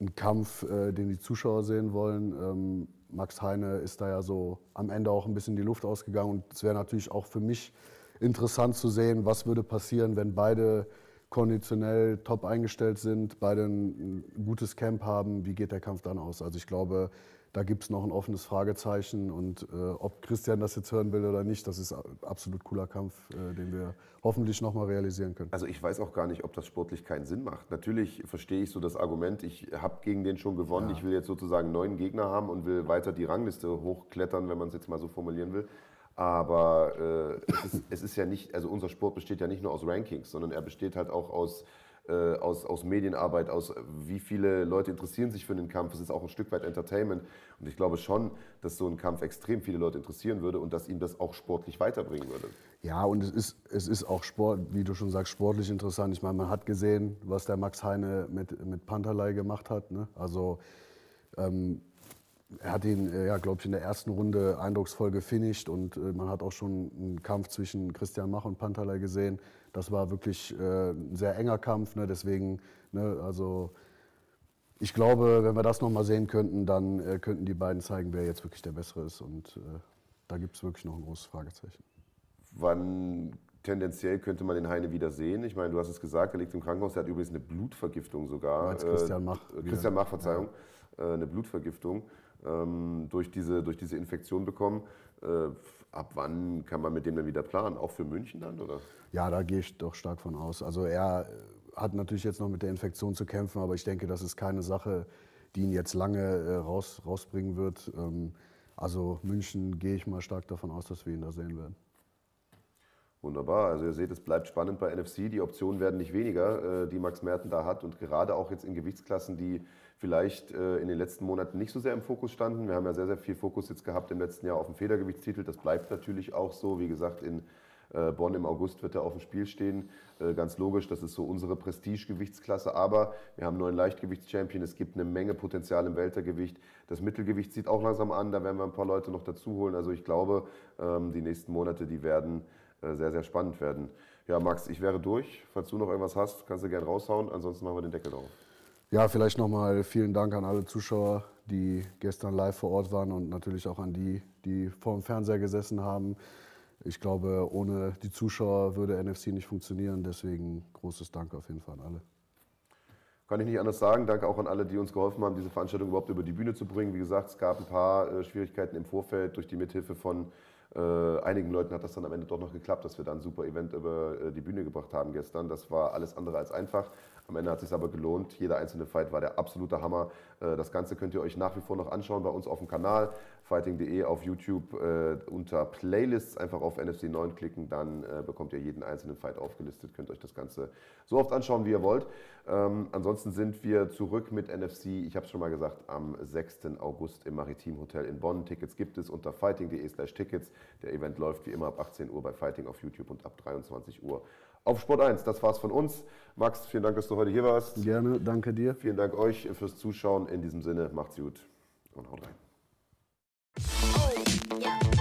ein Kampf, äh, den die Zuschauer sehen wollen. Ähm, Max Heine ist da ja so am Ende auch ein bisschen die Luft ausgegangen und es wäre natürlich auch für mich interessant zu sehen, was würde passieren, wenn beide konditionell top eingestellt sind, beide ein gutes Camp haben, wie geht der Kampf dann aus? Also ich glaube, da gibt es noch ein offenes Fragezeichen und äh, ob Christian das jetzt hören will oder nicht, das ist absolut cooler Kampf, äh, den wir hoffentlich noch mal realisieren können. Also ich weiß auch gar nicht, ob das sportlich keinen Sinn macht. Natürlich verstehe ich so das Argument, ich habe gegen den schon gewonnen, ja. ich will jetzt sozusagen neuen Gegner haben und will weiter die Rangliste hochklettern, wenn man es jetzt mal so formulieren will. Aber äh, es, ist, es, ist, ja nicht, also unser Sport besteht ja nicht nur aus Rankings, sondern er besteht halt auch aus, äh, aus, aus Medienarbeit, aus wie viele Leute interessieren sich für den Kampf. Es ist auch ein Stück weit Entertainment. Und ich glaube schon, dass so ein Kampf extrem viele Leute interessieren würde und dass ihm das auch sportlich weiterbringen würde. Ja, und es ist, es ist auch Sport, wie du schon sagst, sportlich interessant. Ich meine, man hat gesehen, was der Max Heine mit, mit Panterlei gemacht hat. Ne? Also ähm, er hat ihn, äh, ja, glaube ich, in der ersten Runde eindrucksvoll gefinisht und äh, man hat auch schon einen Kampf zwischen Christian Mach und Pantalei gesehen. Das war wirklich äh, ein sehr enger Kampf, ne? deswegen, ne, also ich glaube, wenn wir das nochmal sehen könnten, dann äh, könnten die beiden zeigen, wer jetzt wirklich der Bessere ist und äh, da gibt es wirklich noch ein großes Fragezeichen. Wann tendenziell könnte man den Heine wieder sehen? Ich meine, du hast es gesagt, er liegt im Krankenhaus, er hat übrigens eine Blutvergiftung sogar. Als Christian Mach. Christian Mach, Verzeihung. Ja. eine Blutvergiftung ähm, durch, diese, durch diese Infektion bekommen. Äh, ab wann kann man mit dem dann wieder planen? Auch für München dann? Oder? Ja, da gehe ich doch stark von aus. Also er hat natürlich jetzt noch mit der Infektion zu kämpfen, aber ich denke, das ist keine Sache, die ihn jetzt lange äh, raus, rausbringen wird. Ähm, also München gehe ich mal stark davon aus, dass wir ihn da sehen werden. Wunderbar. Also ihr seht, es bleibt spannend bei NFC. Die Optionen werden nicht weniger, äh, die Max Merten da hat. Und gerade auch jetzt in Gewichtsklassen, die vielleicht äh, in den letzten Monaten nicht so sehr im Fokus standen. Wir haben ja sehr, sehr viel Fokus jetzt gehabt im letzten Jahr auf dem Federgewichtstitel. Das bleibt natürlich auch so. Wie gesagt, in äh, Bonn im August wird er auf dem Spiel stehen. Ganz logisch, das ist so unsere Prestige-Gewichtsklasse. Aber wir haben einen neuen Leichtgewichtschampion. Es gibt eine Menge Potenzial im Weltergewicht. Das Mittelgewicht sieht auch langsam an. Da werden wir ein paar Leute noch dazu holen. Also ich glaube, ähm, die nächsten Monate, die werden sehr, sehr spannend werden. Ja, Max, ich wäre durch. Falls du noch irgendwas hast, kannst du gerne raushauen. Ansonsten machen wir den Deckel drauf. Ja, vielleicht nochmal vielen Dank an alle Zuschauer, die gestern live vor Ort waren und natürlich auch an die, die vor dem Fernseher gesessen haben. ich glaube, ohne die Zuschauer würde NFC nicht funktionieren. Deswegen großes Dank auf jeden Fall an alle. Kann ich nicht anders sagen. Danke auch an alle, die uns geholfen haben, diese Veranstaltung überhaupt über die Bühne zu bringen. Wie gesagt, es gab ein paar äh, Schwierigkeiten im Vorfeld durch die Mithilfe von äh, einigen Leuten hat das dann am Ende doch noch geklappt, dass wir dann ein super Event über äh, die Bühne gebracht haben gestern. Das war alles andere als einfach. Am Ende hat es sich aber gelohnt. Jeder einzelne Fight war der absolute Hammer. Äh, das Ganze könnt ihr euch nach wie vor noch anschauen bei uns auf dem Kanal fighting.de auf YouTube äh, unter Playlists einfach auf NFC 9 klicken, dann äh, bekommt ihr jeden einzelnen Fight aufgelistet, könnt euch das Ganze so oft anschauen, wie ihr wollt. Ähm, ansonsten sind wir zurück mit NFC, ich habe es schon mal gesagt, am 6. August im Maritim Hotel in Bonn. Tickets gibt es unter fighting.de slash Tickets. Der Event läuft wie immer ab 18 Uhr bei Fighting auf YouTube und ab 23 Uhr auf Sport 1. Das war's von uns. Max, vielen Dank, dass du heute hier warst. Gerne, danke dir. Vielen Dank euch fürs Zuschauen. In diesem Sinne, macht's gut und haut rein. Oh, yeah.